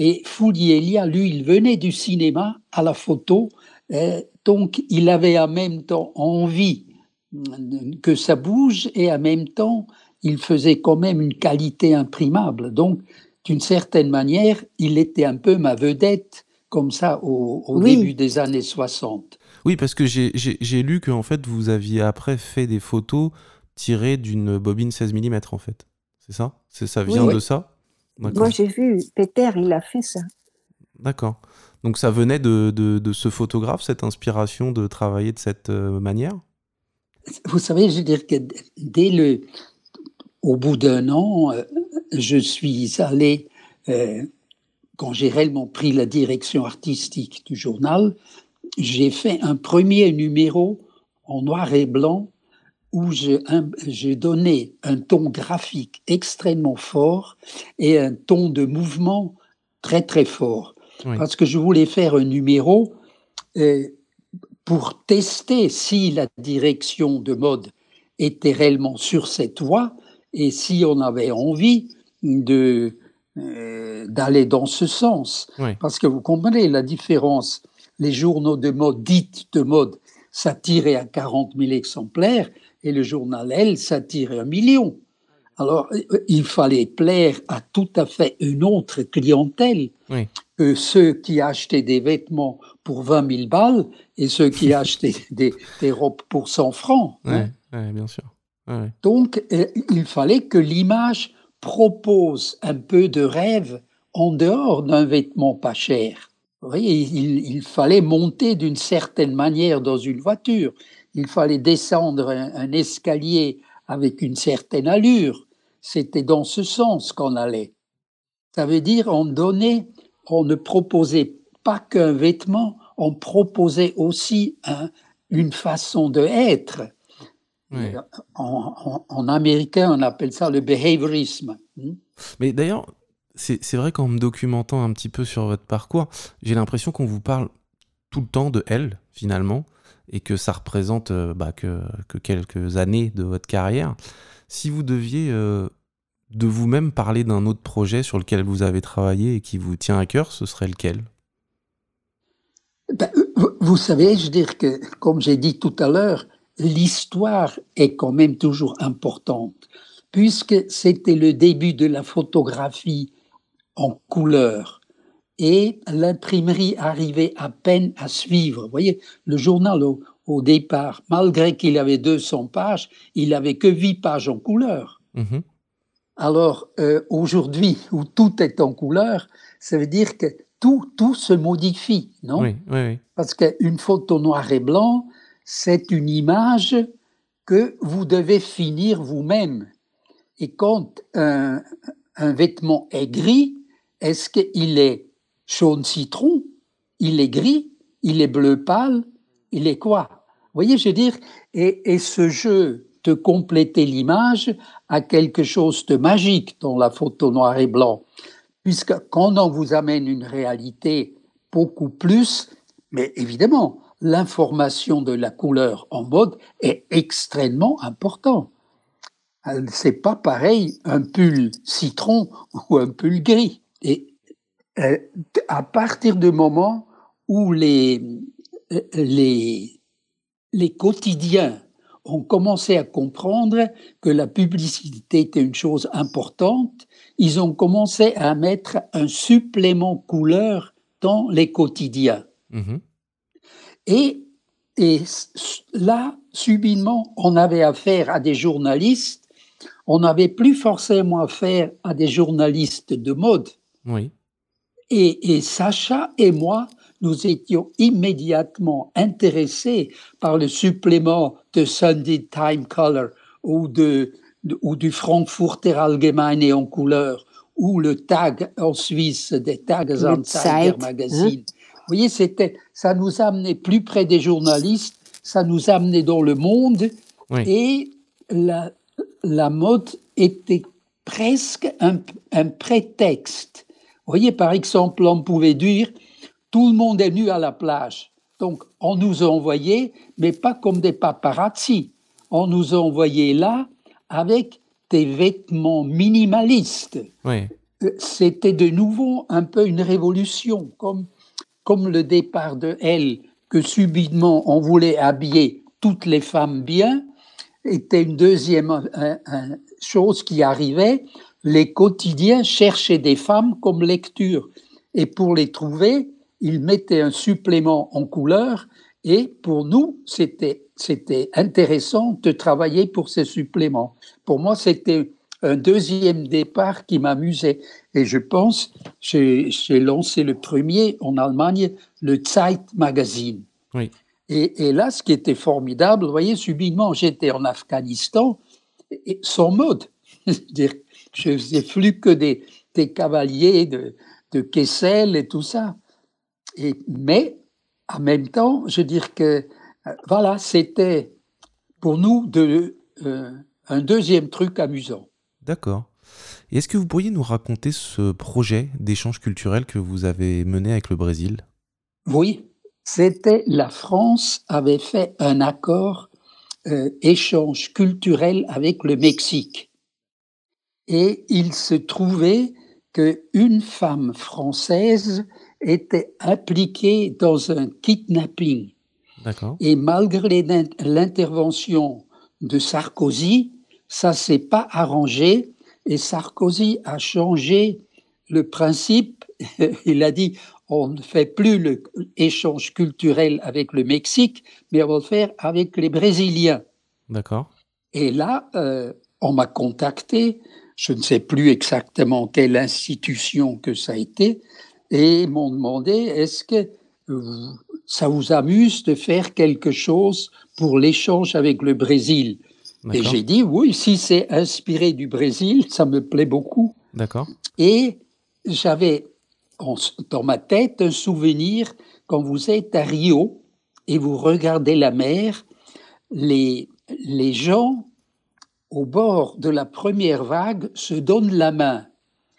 Et Fouli Elia, lui, il venait du cinéma à la photo, euh, donc il avait en même temps envie que ça bouge et en même temps, il faisait quand même une qualité imprimable. Donc, d'une certaine manière, il était un peu ma vedette, comme ça, au, au Oui. début des années 60. Oui, parce que j'ai- lu que en fait, vous aviez après fait des photos tirées d'une bobine 16 mm en fait. C'est ça? C'est Ça vient Oui. de ça? Moi j'ai vu, Peter, il a fait ça. D'accord. Donc ça venait de, de, de ce photographe, cette inspiration de travailler de cette euh, manière? Vous savez, je veux dire que dès le, au bout d'un an, euh, je suis allé, euh, quand j'ai réellement pris la direction artistique du journal, j'ai fait un premier numéro en noir et blanc où j'ai donné un ton graphique extrêmement fort et un ton de mouvement très très fort. Oui. Parce que je voulais faire un numéro euh, pour tester si la direction de mode était réellement sur cette voie et si on avait envie de euh, d'aller dans ce sens. Oui. Parce que vous comprenez la différence. Les journaux de mode, dites de mode, ça tirait à 40 000 exemplaires et le journal Elle, ça tirait un million. Alors, euh, il fallait plaire à tout à fait une autre clientèle Oui. que ceux qui achetaient des vêtements pour 20 000 balles et ceux qui <laughs> achetaient des, des robes pour 100 francs. hein. Ouais, ouais, bien sûr. Ouais. Donc, euh, il fallait que l'image propose un peu de rêve en dehors d'un vêtement pas cher. Vous voyez, il, il fallait monter d'une certaine manière dans une voiture. Il fallait descendre un, un escalier avec une certaine allure. C'était dans ce sens qu'on allait. Ça veut dire on donnait, on ne proposait pas qu'un vêtement, on proposait aussi un- une façon de être. En, en- en américain, on appelle ça le behaviorisme. Hmm? Mais d'ailleurs, c'est c'est vrai qu'en me documentant un petit peu sur votre parcours, j'ai l'impression qu'on vous parle tout le temps de elle, finalement, et que ça représente euh, bah, que, que quelques années de votre carrière. Si vous deviez euh, de vous-même parler d'un autre projet sur lequel vous avez travaillé et qui vous tient à cœur, ce serait lequel? Ben, vous savez, je veux dire que, comme j'ai dit tout à l'heure, l'histoire est quand même toujours importante, puisque c'était le début de la photographie en couleur. Et l'imprimerie arrivait à peine à suivre. Vous voyez, le journal au, au départ, malgré qu'il avait 200 pages, il avait que 8 pages en couleur. Mhm. Alors euh, aujourd'hui, <laughs> où tout est en couleur, ça veut dire que tout, tout se modifie, non? Oui, oui, oui. Parce qu'une photo noir et blanc, c'est une image que vous devez finir vous-même. Et quand un, un vêtement est gris, est-ce qu'il est jaune citron Il est gris Il est bleu pâle Il est quoi? Vous voyez, je veux dire, et, et ce jeu de compléter l'image a quelque chose de magique dans la photo noir et blanc. Puisque quand on vous amène une réalité beaucoup plus, mais évidemment, l'information de la couleur en mode est extrêmement important. Euh, C'est pas pareil un pull citron <laughs> ou un pull gris. Et à partir du moment où les, euh, les, les quotidiens ont commencé à comprendre que la publicité était une chose importante. Ils ont commencé à mettre un supplément couleur dans les quotidiens. Mhm. Et, et là, subitement, on avait affaire à des journalistes. On n'avait plus forcément affaire à des journalistes de mode. Oui. Et, et Sacha et moi, nous étions immédiatement intéressés par le supplément de Sunday Time Color ou, de, ou du Frankfurter Allgemeine en couleur ou le tag en Suisse des Tags Tagesanzeiger Magazine. Vous voyez, c'était, ça nous amenait plus près des journalistes, ça nous amenait dans le monde Oui. et la, la mode était presque un, un prétexte. Vous voyez, par exemple, on pouvait dire tout le monde est nu à la plage. Donc, on nous a envoyés, mais pas comme des paparazzi. On nous a envoyés là avec des vêtements minimalistes. Oui. Euh, C'était de nouveau un peu une révolution, comme, comme le départ de elle, que subitement on voulait habiller toutes les femmes bien, était une deuxième chose qui arrivait. Les quotidiens cherchaient des femmes comme lecture. Et pour les trouver, ils mettaient un supplément en couleur. Et pour nous, c'était c'était intéressant de travailler pour ces suppléments. Pour moi, c'était un deuxième départ qui m'amusait. Et je pense, j'ai j'ai lancé le premier en Allemagne, le Zeit Magazine. Oui. Et, et là, ce qui était formidable, vous voyez, subitement, j'étais en Afghanistan, et, sans mode. <laughs> C'est-à-dire, je faisais plus que des, des cavaliers de, de Kessel et tout ça. Et, mais en même temps, je veux dire que euh, voilà, c'était pour nous de, euh, un deuxième truc amusant. D'accord. Et est-ce que vous pourriez nous raconter ce projet d'échange culturel que vous avez mené avec le Brésil? Oui, c'était la France avait fait un accord euh, échange culturel avec le Mexique. Et il se trouvait qu'une femme française était impliquée dans un kidnapping. Et malgré l'in- l'intervention de Sarkozy, ça s'est pas arrangé et Sarkozy a changé le principe. <laughs> Il a dit on ne fait plus l'échange culturel avec le Mexique, mais on va le faire avec les Brésiliens. D'accord. Et là, euh, on m'a contacté, je ne sais plus exactement quelle institution que ça a été, et ils m'ont demandé est-ce que ça vous amuse de faire quelque chose pour l'échange avec le Brésil? Et j'ai dit oui, si c'est inspiré du Brésil, ça me plaît beaucoup. D'accord. Et j'avais dans ma tête un souvenir quand vous êtes à Rio et vous regardez la mer, les, les gens au bord de la première vague se donnent la main.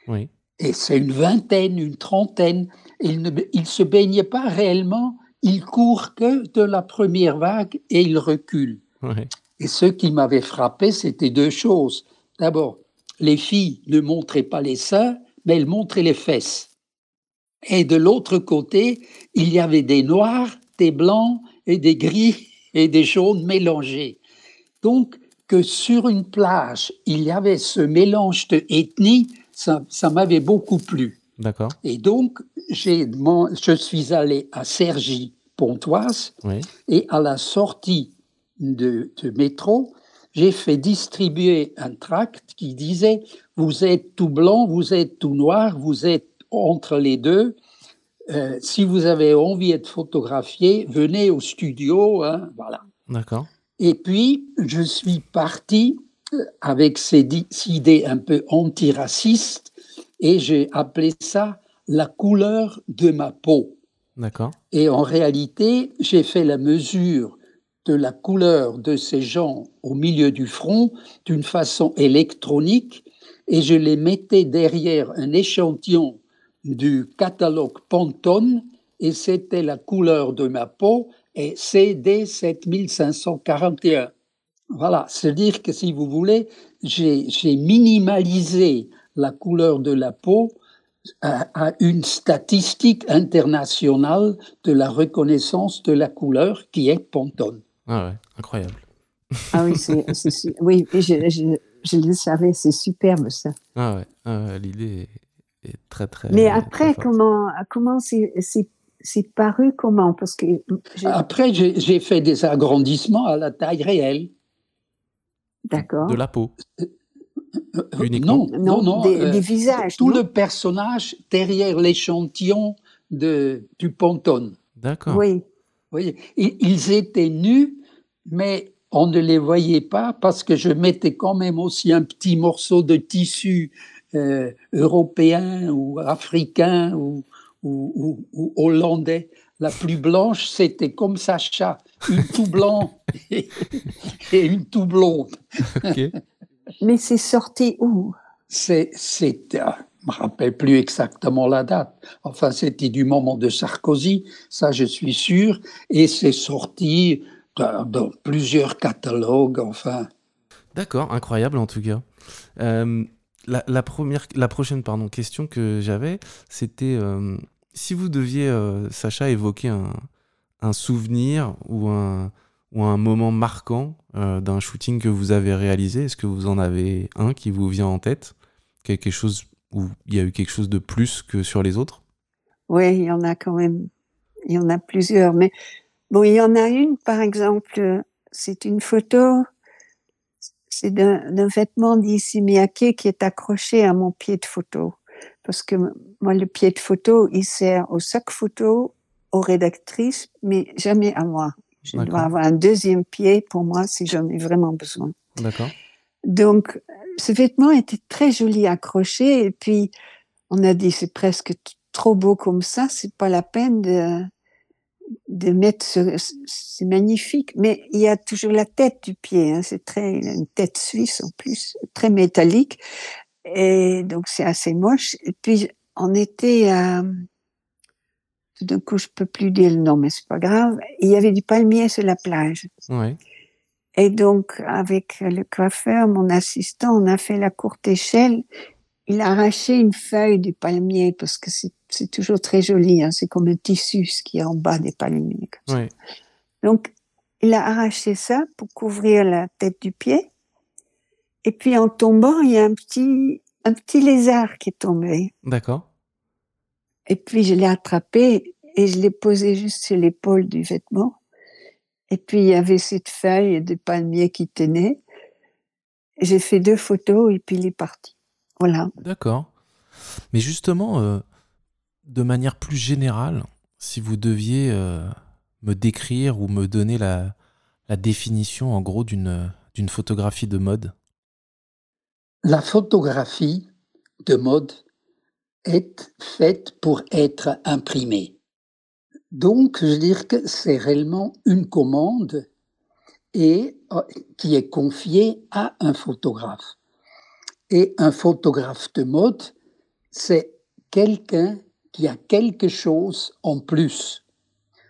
Oui. Et c'est une vingtaine, une trentaine. Ils ne ils se baignent pas réellement, ils courent que de la première vague et ils reculent. Et ce qui m'avait frappé, c'était deux choses. D'abord, les filles ne montraient pas les seins, mais elles montraient les fesses. Et de l'autre côté, il y avait des noirs, des blancs et des gris et des jaunes mélangés. Donc, que sur une plage, il y avait ce mélange de ethnies, ça, ça m'avait beaucoup plu. D'accord. Et donc, je suis allé à Cergy-Pontoise Oui. et à la sortie de, de métro, j'ai fait distribuer un tract qui disait Vous êtes tout blanc, vous êtes tout noir, vous êtes entre les deux. Euh, si vous avez envie d'être photographié, venez au studio. hein, voilà. D'accord. Et puis, je suis parti euh, avec ces idées un peu antiracistes et j'ai appelé ça la couleur de ma peau. D'accord. Et en réalité, j'ai fait la mesure de la couleur de ces gens au milieu du front d'une façon électronique et je les mettais derrière un échantillon du catalogue Pantone et c'était la couleur de ma peau et CD 7541. Voilà, c'est-à-dire que si vous voulez, j'ai j'ai minimalisé la couleur de la peau à, à une statistique internationale de la reconnaissance de la couleur qui est Pantone. Ah ouais. Incroyable. Ah oui, c'est, c'est oui, je, je, je le savais, c'est superbe ça. Ah ouais, ah ouais, l'idée est, est très très. Mais après, comment, comment c'est, c'est, paru comment? Parce que Après, j'ai fait des agrandissements à la taille réelle. d'accord. De la peau. Euh, Uniquement Non, non, non. des, euh, des visages. tout non? le personnage derrière l'échantillon de, du ponton. D'accord. Oui, ils étaient nus, mais on ne les voyait pas parce que je mettais quand même aussi un petit morceau de tissu euh, européen ou africain ou, ou- ou- ou hollandais. La plus blanche, c'était comme Sacha, une tout blanc et, <laughs> et une tout blonde. Mais c'est sorti où? C'est, c'est, euh, je me rappelle plus exactement la date. Enfin, c'était du moment de Sarkozy, ça je suis sûr, et c'est sorti dans, dans plusieurs catalogues. Enfin, D'accord, incroyable en tout cas. Euh, la, première, la prochaine pardon, question que j'avais, c'était euh, si vous deviez, euh, Sacha, évoquer un, souvenir ou un, ou un moment marquant euh, d'un shooting que vous avez réalisé, est-ce que vous en avez un qui vous vient en tête? Quelque chose où il y a eu quelque chose de plus que sur les autres? Oui, il y en a quand même. Il y en a plusieurs. Mais bon, il y en a une, par exemple, c'est une photo, c'est d'un vêtement d'Issey Miyake qui est accroché à mon pied de photo. Parce que moi, le pied de photo, il sert au sac photo, aux rédactrices, mais jamais à moi. Je dois avoir un deuxième pied pour moi si j'en ai vraiment besoin. D'accord. Donc, ce vêtement était très joli accroché et puis on a dit c'est presque trop beau comme ça, c'est pas la peine de de mettre ce, ce- c'est magnifique, mais il y a toujours la tête du pied, hein, c'est très il a une tête suisse en plus, très métallique et donc c'est assez moche. Et puis on était à tout d'un coup je peux plus dire le nom, mais c'est pas grave. Il y avait du palmier sur la plage. Et donc, avec le coiffeur, mon assistant, on a fait la courte échelle. Il a arraché une feuille du palmier parce que c'est toujours très joli. Hein, c'est comme un tissu ce qui est en bas des palmiers. Donc, il a arraché ça pour couvrir la tête du pied. Et puis, en tombant, il y a un petit, un petit lézard qui est tombé. D'accord. Et puis, je l'ai attrapé et je l'ai posé juste sur l'épaule du vêtement. Et puis, il y avait cette feuille de palmier qui tenait. J'ai fait deux photos et puis il est parti. Voilà. D'accord. Mais justement, euh, de manière plus générale, si vous deviez euh, me décrire ou me donner la, la définition en gros d'une d'une photographie de mode. la photographie de mode est faite pour être imprimée. Donc, je veux dire que c'est réellement une commande et euh, qui est confiée à un photographe. Et un photographe de mode, c'est quelqu'un qui a quelque chose en plus.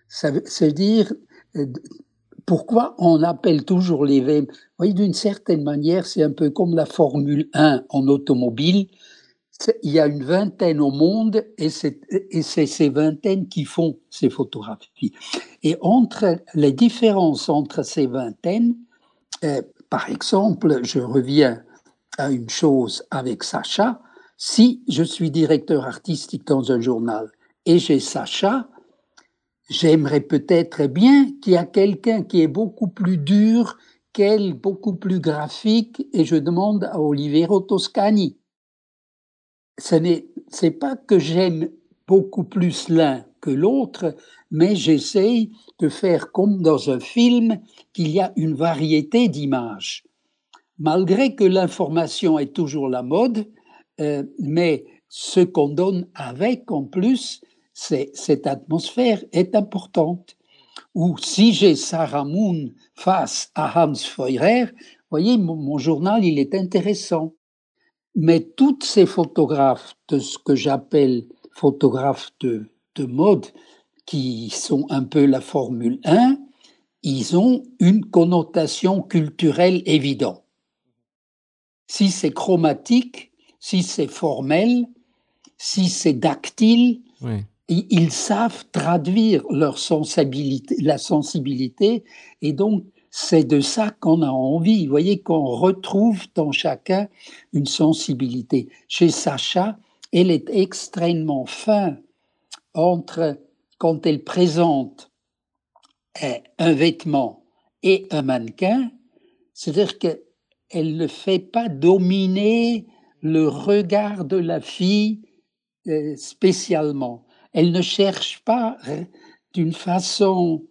Ça veut, ça veut dire euh, pourquoi on appelle toujours les VM. Voyez, d'une certaine manière, c'est un peu comme la Formule 1 en automobile. Il y a une vingtaine au monde et c'est et c'est ces vingtaines qui font ces photographies. Et entre les différences entre ces vingtaines, euh, par exemple, je reviens à une chose avec Sacha. Si je suis directeur artistique dans un journal et j'ai Sacha, j'aimerais peut-être bien qu'il y a quelqu'un qui est beaucoup plus dur qu'elle, beaucoup plus graphique, et je demande à Olivero Toscani. Ce n'est pas que j'aime beaucoup plus l'un que l'autre, mais j'essaye de faire comme dans un film, qu'il y a une variété d'images. Malgré que l'information est toujours la mode, euh, mais ce qu'on donne avec en plus, cette atmosphère est importante. Ou si j'ai Sarah Moon face à Hans Feurer, voyez, mon, mon journal, il est intéressant. Mais toutes ces photographes de ce que j'appelle photographes de, de mode, qui sont un peu la Formule 1, ils ont une connotation culturelle évidente. Si c'est chromatique, si c'est formel, si c'est Oui. i- ils savent traduire leur sensibilité, la sensibilité, et donc c'est de ça qu'on a envie. Vous voyez qu'on retrouve dans chacun une sensibilité. Chez Sacha, elle est extrêmement fin entre quand elle présente un vêtement et un mannequin, c'est-à-dire qu'elle ne fait pas dominer le regard de la fille euh, spécialement. Elle ne cherche pas euh, d'une façon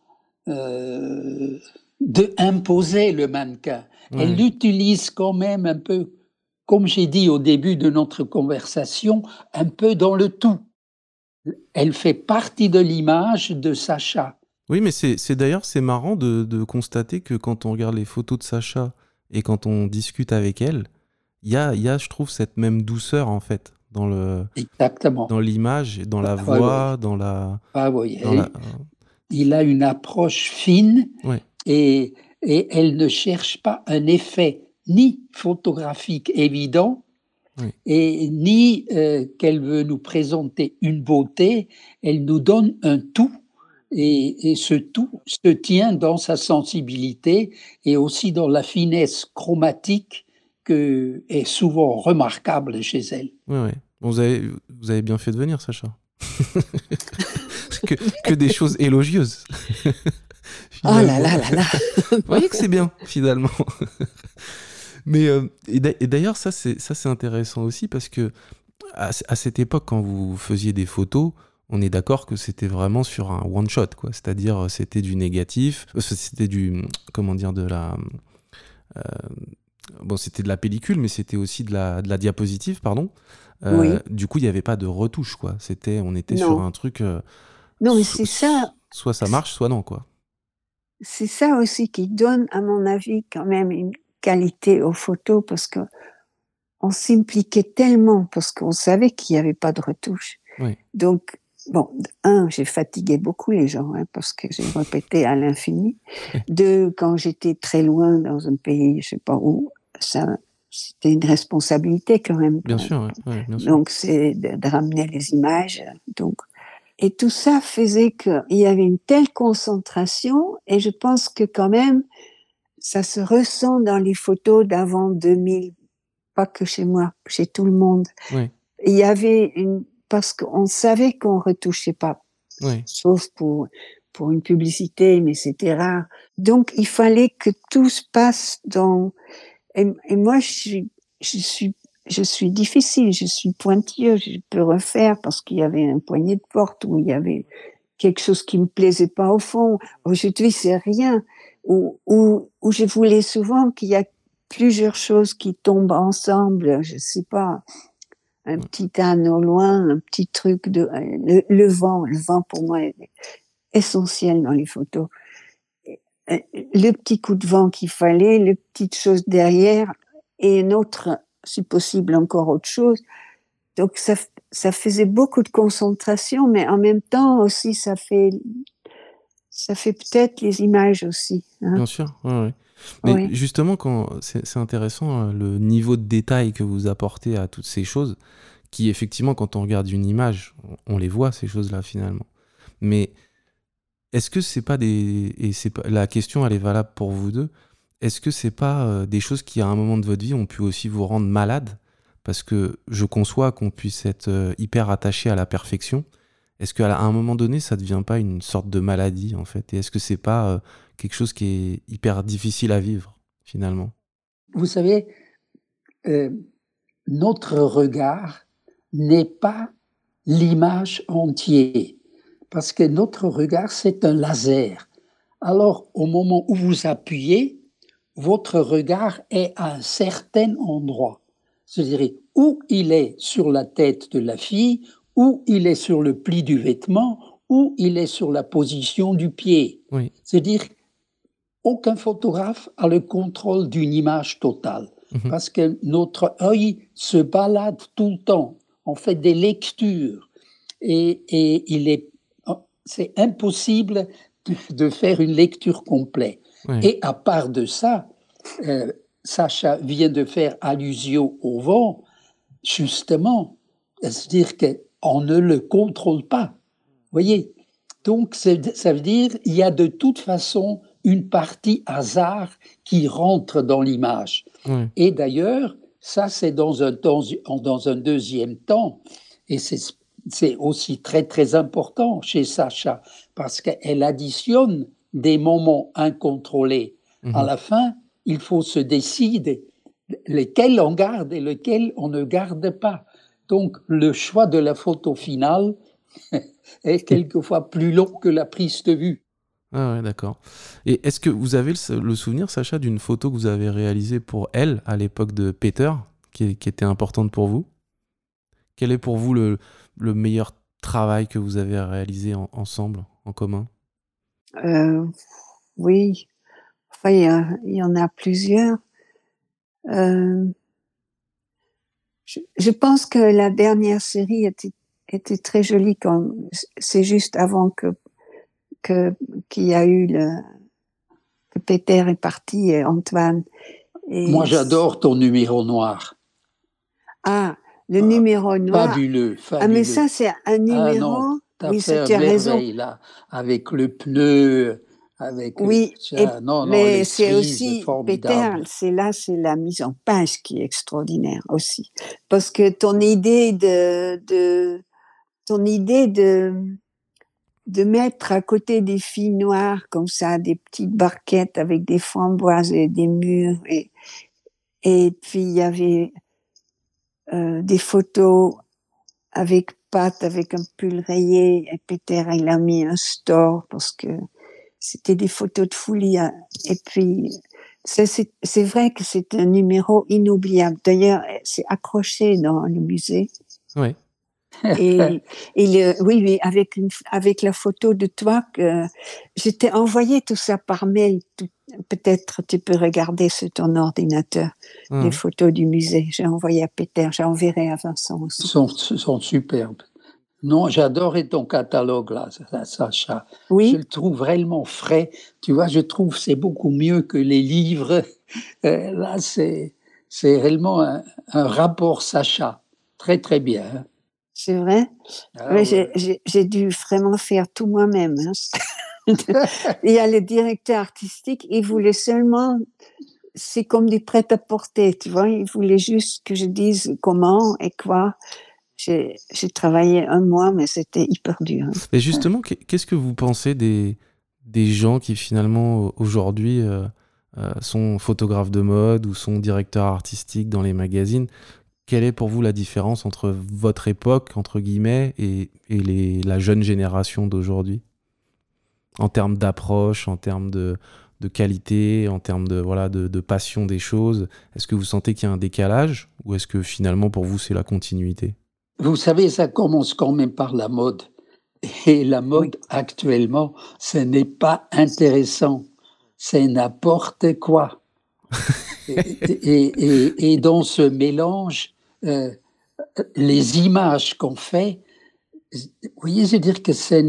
euh, de imposer le mannequin. Elle l'utilise quand même un peu, comme j'ai dit au début de notre conversation, un peu dans le tout. Elle fait partie de l'image de Sacha. Oui, mais c'est d'ailleurs c'est marrant de, de, constater que quand on regarde les photos de Sacha et quand on discute avec elle, il y a, y a, je trouve, cette même douceur en fait dans le Exactement. dans l'image, dans la voix, dans la. Ah oui. Il a une approche fine et, et elle ne cherche pas un effet ni photographique évident et ni euh, qu'elle veut nous présenter une beauté. Elle nous donne un tout et, et, ce tout se tient dans sa sensibilité et aussi dans la finesse chromatique que est souvent remarquable chez elle. Oui, oui. vous, avez, vous avez bien fait de venir, Sacha. <laughs> que, que, des choses élogieuses. oh <laughs> là là là là. vous voyez que c'est bien, finalement. Mais euh, et d'ailleurs, ça c'est ça c'est intéressant aussi parce que à, à, cette époque, quand vous faisiez des photos, on est d'accord que c'était vraiment sur un one shot, quoi. C'est-à-dire, c'était du négatif, euh, c'était du comment dire de la euh, bon, c'était de la pellicule, mais c'était aussi de la, de la diapositive, pardon. Euh, du coup, il n'y avait pas de retouche, quoi. C'était, on était sur un truc. Euh, non, mais c'est ça. Soit ça marche, soit non, quoi. C'est ça aussi qui donne, à mon avis, quand même une qualité aux photos parce que on s'impliquait tellement parce qu'on savait qu'il n'y avait pas de retouche. Donc, bon, un, j'ai fatigué beaucoup les gens hein, parce que j'ai répété à l'infini. <laughs> Deux, quand j'étais très loin dans un pays, je sais pas où, ça, c'était une responsabilité quand même. Bien sûr, bien sûr. Donc, c'est de, ramener les images. Donc, et tout ça faisait qu'il y avait une telle concentration, et je pense que quand même, ça se ressent dans les photos d'avant 2000, pas que chez moi, chez tout le monde. Oui. Il y avait une, parce qu'on savait qu'on retouchait pas, oui. sauf pour pour une publicité, mais c'était rare. Donc, il fallait que tout se passe dans et, et moi, je suis, je suis, je suis difficile, je suis pointilleux, je peux refaire parce qu'il y avait un poignet de porte où il y avait quelque chose qui me plaisait pas au fond. Aujourd'hui, c'est rien. Où, où, où je voulais souvent qu'il y a plusieurs choses qui tombent ensemble. Je sais pas, un petit âne au loin, un petit truc de le, le vent. Le vent pour moi est essentiel dans les photos. Euh, le petit coup de vent qu'il fallait, les petites choses derrière et une autre, si possible, encore autre chose. Donc ça, ça faisait beaucoup de concentration, mais en même temps aussi ça fait, ça fait peut-être les images aussi. Hein. Bien sûr, ouais, ouais. Mais oui. justement, quand c'est intéressant euh, le niveau de détail que vous apportez à toutes ces choses, qui effectivement, quand on regarde une image, on les voit ces choses-là finalement. Mais est-ce que c'est pas des et c'est pas la question elle est valable pour vous deux. Est-ce que c'est pas euh, des choses qui à un moment de votre vie ont pu aussi vous rendre malade? Parce que je conçois qu'on puisse être euh, hyper attaché à la perfection. Est-ce qu'à un moment donné ça devient pas une sorte de maladie en fait? Et est-ce que c'est pas euh, quelque chose qui est hyper difficile à vivre finalement Vous savez euh, notre regard n'est pas l'image entière parce que notre regard, c'est un laser. Alors, au moment où vous appuyez, votre regard est à un certain endroit. C'est-à-dire où il est sur la tête de la fille, où il est sur le pli du vêtement, où il est sur la position du pied. Oui. C'est-à-dire aucun photographe a le contrôle d'une image totale Mhm. parce que notre œil se balade tout le temps. On fait des lectures et, et il est c'est impossible de, de, faire une lecture complète. Oui. Et à part de ça, euh, Sacha vient de faire allusion au vent, justement, c'est-à-dire qu'on ne le contrôle pas. voyez? Donc, ça veut dire il y a de toute façon une partie hasard qui rentre dans l'image. Et d'ailleurs, ça, c'est dans un, dans un deuxième temps. Et c'est aussi très, très important chez Sacha, parce qu'elle additionne des moments incontrôlés. À mhm. la fin, il faut se décider lesquels on garde et lesquels on ne garde pas. Donc, le choix de la photo finale <laughs> est quelquefois plus long que la prise de vue. Ah ouais, d'accord. Et est-ce que vous avez le, souvenir, Sacha, d'une photo que vous avez réalisée pour elle à l'époque de Peter, qui, était importante pour vous? Quel est pour vous le, meilleur travail que vous avez réalisé ensemble, en commun? Euh, Oui, enfin, il y, en a plusieurs. Euh, je, pense que la dernière série était, était très jolie. C'est juste avant que qu'il y a eu le que Peter est parti et Antoine. Moi, j'adore ton numéro noir. Ah, le numéro noir. Fabuleux, fabuleux. Ah, mais ça, c'est un ah, numéro. Ah oui, tu as raison. Là, avec le pneu, avec. Oui, non, mais c'est aussi Peter. C'est là, c'est la mise en page qui est extraordinaire aussi, parce que ton idée de, de ton idée de de mettre à côté des filles noires comme ça, des petites barquettes avec des framboises et des murs. Et, et puis il y avait euh, des photos avec Pat, avec un pull rayé. Et Peter, il a mis un store parce que c'était des photos de folie. Hein. Et puis, c'est vrai que c'est un numéro inoubliable. D'ailleurs, c'est accroché dans le musée. Oui et, <laughs> et oui, oui, avec, une, avec la photo de toi, que je t'ai envoyé tout ça par mail. Peut-être tu peux regarder sur ton ordinateur les hum. photos du musée. J'ai envoyé à Peter, j'enverrai à Vincent aussi. Sont, sont superbes. Non, j'adorais ton catalogue là, Sacha. Oui. Je le trouve vraiment frais. Tu vois, je trouve c'est beaucoup mieux que les livres. <laughs> Euh, là, c'est c'est réellement un, un rapport Sacha. Très très bien. Hein. C'est vrai? Ah j'ai dû vraiment faire tout moi-même. Hein. <laughs> il y a le directeur artistique, il voulait seulement, c'est comme du prêt-à-porter, tu vois, il voulait juste que je dise comment et quoi. J'ai travaillé un mois, mais c'était hyper dur. Hein. Et justement, qu'est-ce que vous pensez des, des gens qui finalement aujourd'hui euh, euh, sont photographes de mode ou sont directeurs artistiques dans les magazines? Quelle est pour vous la différence entre votre époque, entre guillemets, et, les, la jeune génération d'aujourd'hui? En termes d'approche, en termes de, qualité, en termes de, voilà, de, passion des choses Est-ce que vous sentez qu'il y a un décalage ou est-ce que finalement pour vous c'est la continuité? Vous savez, ça commence quand même par la mode. Et la mode actuellement, ce n'est pas intéressant. C'est n'importe quoi. <laughs> et, dans ce mélange, euh, les images qu'on fait, vous voyez, je veux dire que c'est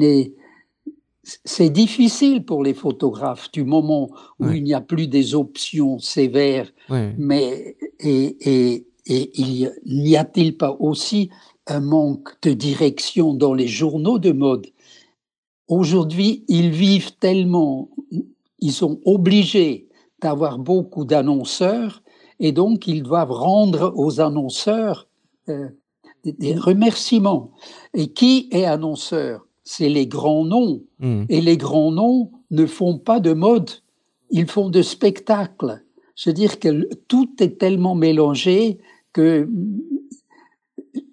difficile pour les photographes du moment où il n'y a plus des options sévères, mais et, et, et il n'y a-t-il pas aussi un manque de direction dans les journaux de mode? Aujourd'hui, ils vivent tellement, ils sont obligés d'avoir beaucoup d'annonceurs et donc ils doivent rendre aux annonceurs euh, des, remerciements. Et qui est annonceur? C'est les grands noms. Hmm. Et les grands noms ne font pas de mode, ils font de spectacles. Je veux dire que tout est tellement mélangé que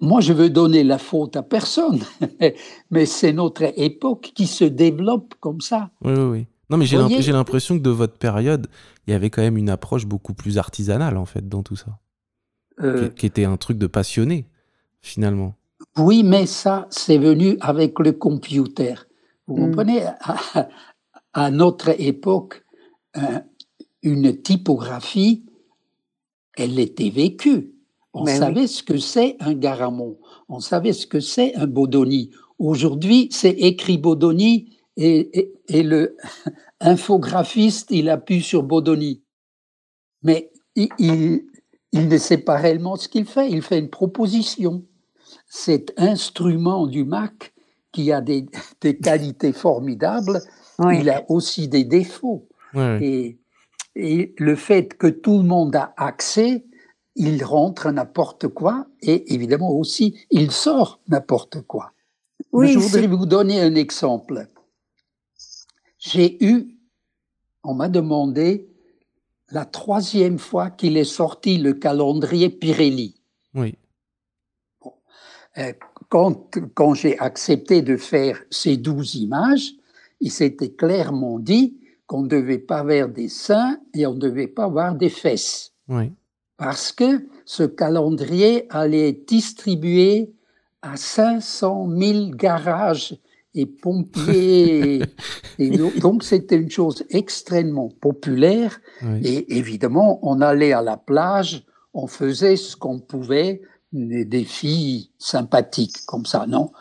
moi, je veux donner la faute à personne, <laughs> mais c'est notre époque qui se développe comme ça. Oui, oui, oui. Non, mais j'ai l'impression que de votre période, il y avait quand même une approche beaucoup plus artisanale, en fait, dans tout ça. Euh, qui, était un truc de passionné, finalement. Oui, mais ça, c'est venu avec le computer. Vous hmm. comprenez? À, notre époque, une typographie, elle était vécue. On ben savait ce que c'est un Garamond. On savait ce que c'est un Bodoni. Aujourd'hui, c'est écrit Bodoni et, le <laughs> infographiste, il appuie sur Bodoni. Mais il, ne sait pas réellement ce qu'il fait, il fait une proposition. Cet instrument du Mac, qui a des, <laughs> qualités formidables, il a aussi des défauts. Et, et le fait que tout le monde a accès, il rentre n'importe quoi et évidemment aussi il sort n'importe quoi. Oui, je voudrais vous donner un exemple. J'ai eu, on m'a demandé la troisième fois qu'il est sorti le calendrier Pirelli. Oui. Euh, quand, quand j'ai accepté de faire ces douze images, il s'était clairement dit qu'on ne devait pas voir des seins et on ne devait pas voir des fesses. Oui. Parce que ce calendrier allait être distribué à 500 000 garages et pompiers. <laughs> et donc, c'était une chose extrêmement populaire. Et évidemment, on allait à la plage, on faisait ce qu'on pouvait, des, filles sympathiques comme ça, non?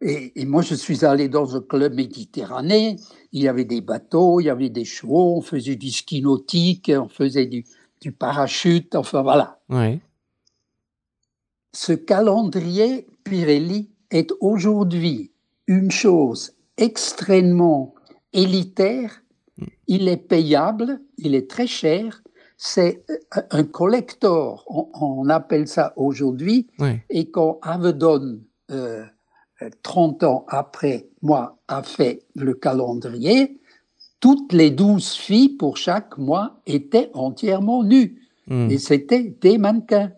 Et, moi, je suis allé dans un club méditerranéen. Il y avait des bateaux, il y avait des chevaux, on faisait du ski nautique, on faisait du, du parachute, enfin voilà. Ce calendrier Pirelli est aujourd'hui une chose extrêmement élitaire. Mm. Il est payable, il est très cher. C'est un collector, on, appelle ça aujourd'hui. Et quand Avedon, euh, 30 ans après moi, a fait le calendrier, toutes les douze filles pour chaque mois étaient entièrement nues. Mm. Et c'était des mannequins.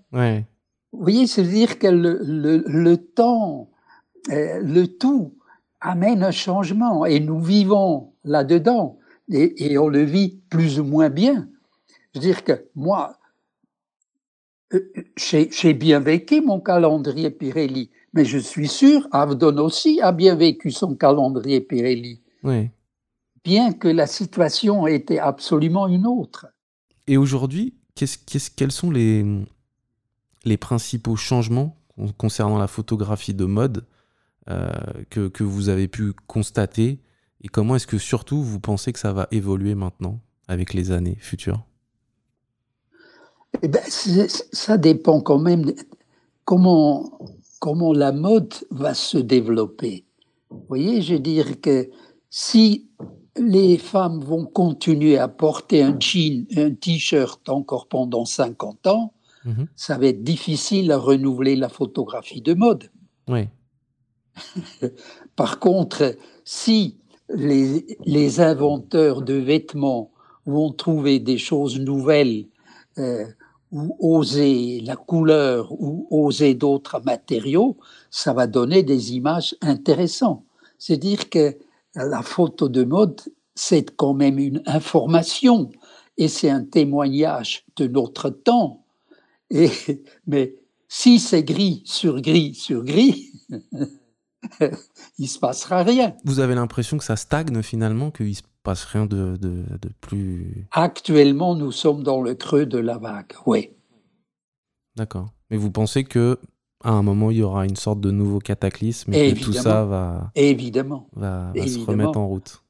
Vous voyez, c'est-à-dire que le, temps, euh, le tout amène un changement et nous vivons là-dedans et, on le vit plus ou moins bien. Je veux dire que moi, euh, j'ai bien vécu mon calendrier Pirelli, mais je suis sûr, Avdon aussi a bien vécu son calendrier Pirelli. Oui. Bien que la situation était absolument une autre. Et aujourd'hui, quels sont les, les principaux changements concernant la photographie de mode? euh, que, que, vous avez pu constater et comment est-ce que surtout vous pensez que ça va évoluer maintenant avec les années futures? Eh ben, Ça dépend quand même comment, comment la mode va se développer. Vous voyez, je veux dire que si les femmes vont continuer à porter un jean, un t-shirt encore pendant 50 ans, mhm. ça va être difficile à renouveler la photographie de mode. Oui. <laughs> Par contre, si les, inventeurs de vêtements vont trouver des choses nouvelles euh, ou oser la couleur ou oser d'autres matériaux, ça va donner des images intéressantes. C'est dire que la photo de mode, c'est quand même une information et c'est un témoignage de notre temps. Mais si c'est gris sur gris sur gris, <laughs> <laughs> il se passera rien. Vous avez l'impression que ça stagne finalement, qu'il se passe rien de, de, plus. Actuellement, nous sommes dans le creux de la vague, oui. D'accord. Mais vous pensez que à un moment, il y aura une sorte de nouveau cataclysme et que tout ça va, Évidemment. va, se remettre en route?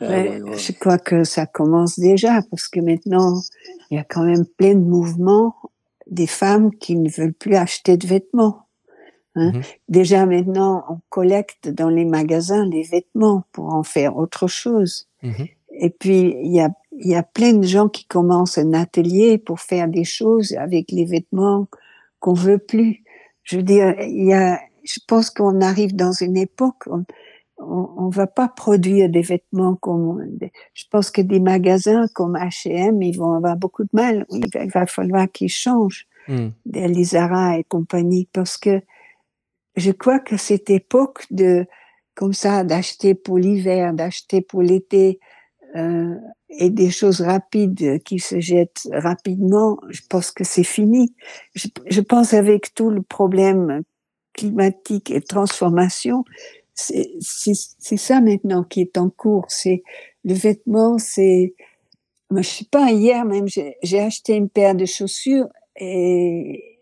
Euh, je crois que ça commence déjà parce que maintenant, il y a quand même plein de mouvements des femmes qui ne veulent plus acheter de vêtements. Hein. Mhm. Déjà maintenant, on collecte dans les magasins les vêtements pour en faire autre chose. Mhm. Et puis, il y a, y a plein de gens qui commencent un atelier pour faire des choses avec les vêtements qu'on veut plus. Je veux dire, il y a, je pense qu'on arrive dans une époque, on, on, va pas produire des vêtements comme, je pense que des magasins comme H&M, ils vont avoir beaucoup de mal. Il va, falloir qu'ils changent, mm. les Zara et compagnie, parce que je crois que cette époque de, comme ça, d'acheter pour l'hiver, d'acheter pour l'été, euh, et des choses rapides qui se jettent rapidement, je pense que c'est fini. Je, je, pense avec tout le problème climatique et transformation, c'est ça maintenant qui est en cours. C'est le vêtement, c'est, je sais pas, hier même, j'ai acheté une paire de chaussures et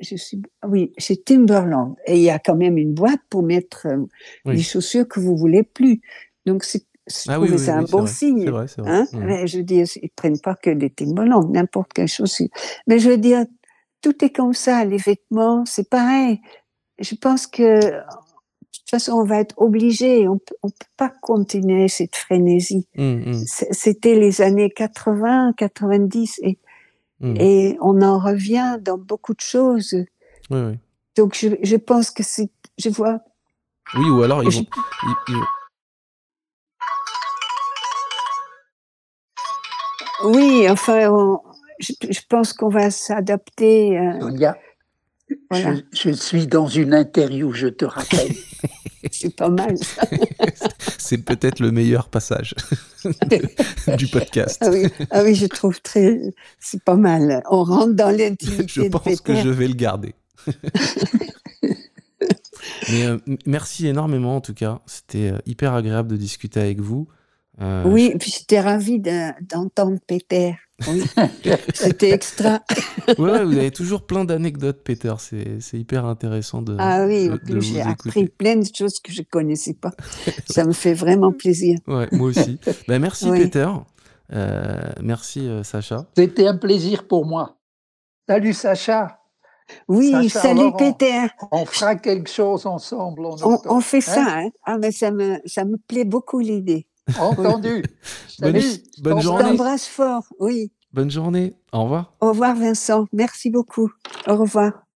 je suis, oui, chez Timberland. Et il y a quand même une boîte pour mettre euh, les chaussures que vous voulez plus. Donc, c'est ah oui, un bon signe. Vrai, vrai. Hein? Mais je veux dire, ils prennent pas que des Timberland, n'importe quelle chaussure. Mais je veux dire, tout est comme ça. Les vêtements, c'est pareil. Je pense que façon, on va être obligé. On ne peut pas continuer cette frénésie. Hum, hum, C'était les années 80, 90 et, hum. et on en revient dans beaucoup de choses. Oui, oui. Donc, je, je pense que c'est, je vois, Oui, ou alors ils Je- vont. ils- ils- oui, enfin, on- je, je pense qu'on va s'adapter. euh, Sonia, voilà, je, je suis dans une interview, je te rappelle. <laughs> c'est pas mal. ça. <laughs> C'est peut-être le meilleur passage <laughs> du podcast. Ah oui, ah oui, je trouve très, c'est pas mal. On rentre dans l'intimité. Je de pense que je vais le garder. Mais euh, merci énormément en tout cas. C'était euh, hyper agréable de discuter avec vous. Euh, Oui, puis j'étais ravie de- d'entendre Peter. Oui, <laughs> c'était extra. ouais, ouais, vous avez toujours plein d'anecdotes, Peter. C'est c'est hyper intéressant de, Ah oui, de- en de plus vous j'ai écouter. appris plein de choses que je connaissais pas. <laughs> Ça me fait vraiment plaisir. Ouais, moi aussi. Bah, merci, Oui. Peter. Euh, merci, euh, Sacha. C'était un plaisir pour moi. Salut Sacha, Oui, Sacha salut. Peter. on fera quelque chose ensemble en On, octobre. on fait hein? ça. Hein? Ah, mais ça me, ça me plaît beaucoup l'idée. <laughs> Entendu. Bonne- Salut. journée. t'embrasse fort. Oui. Bonne journée. Au revoir. Au revoir, Vincent. Merci beaucoup. Au revoir.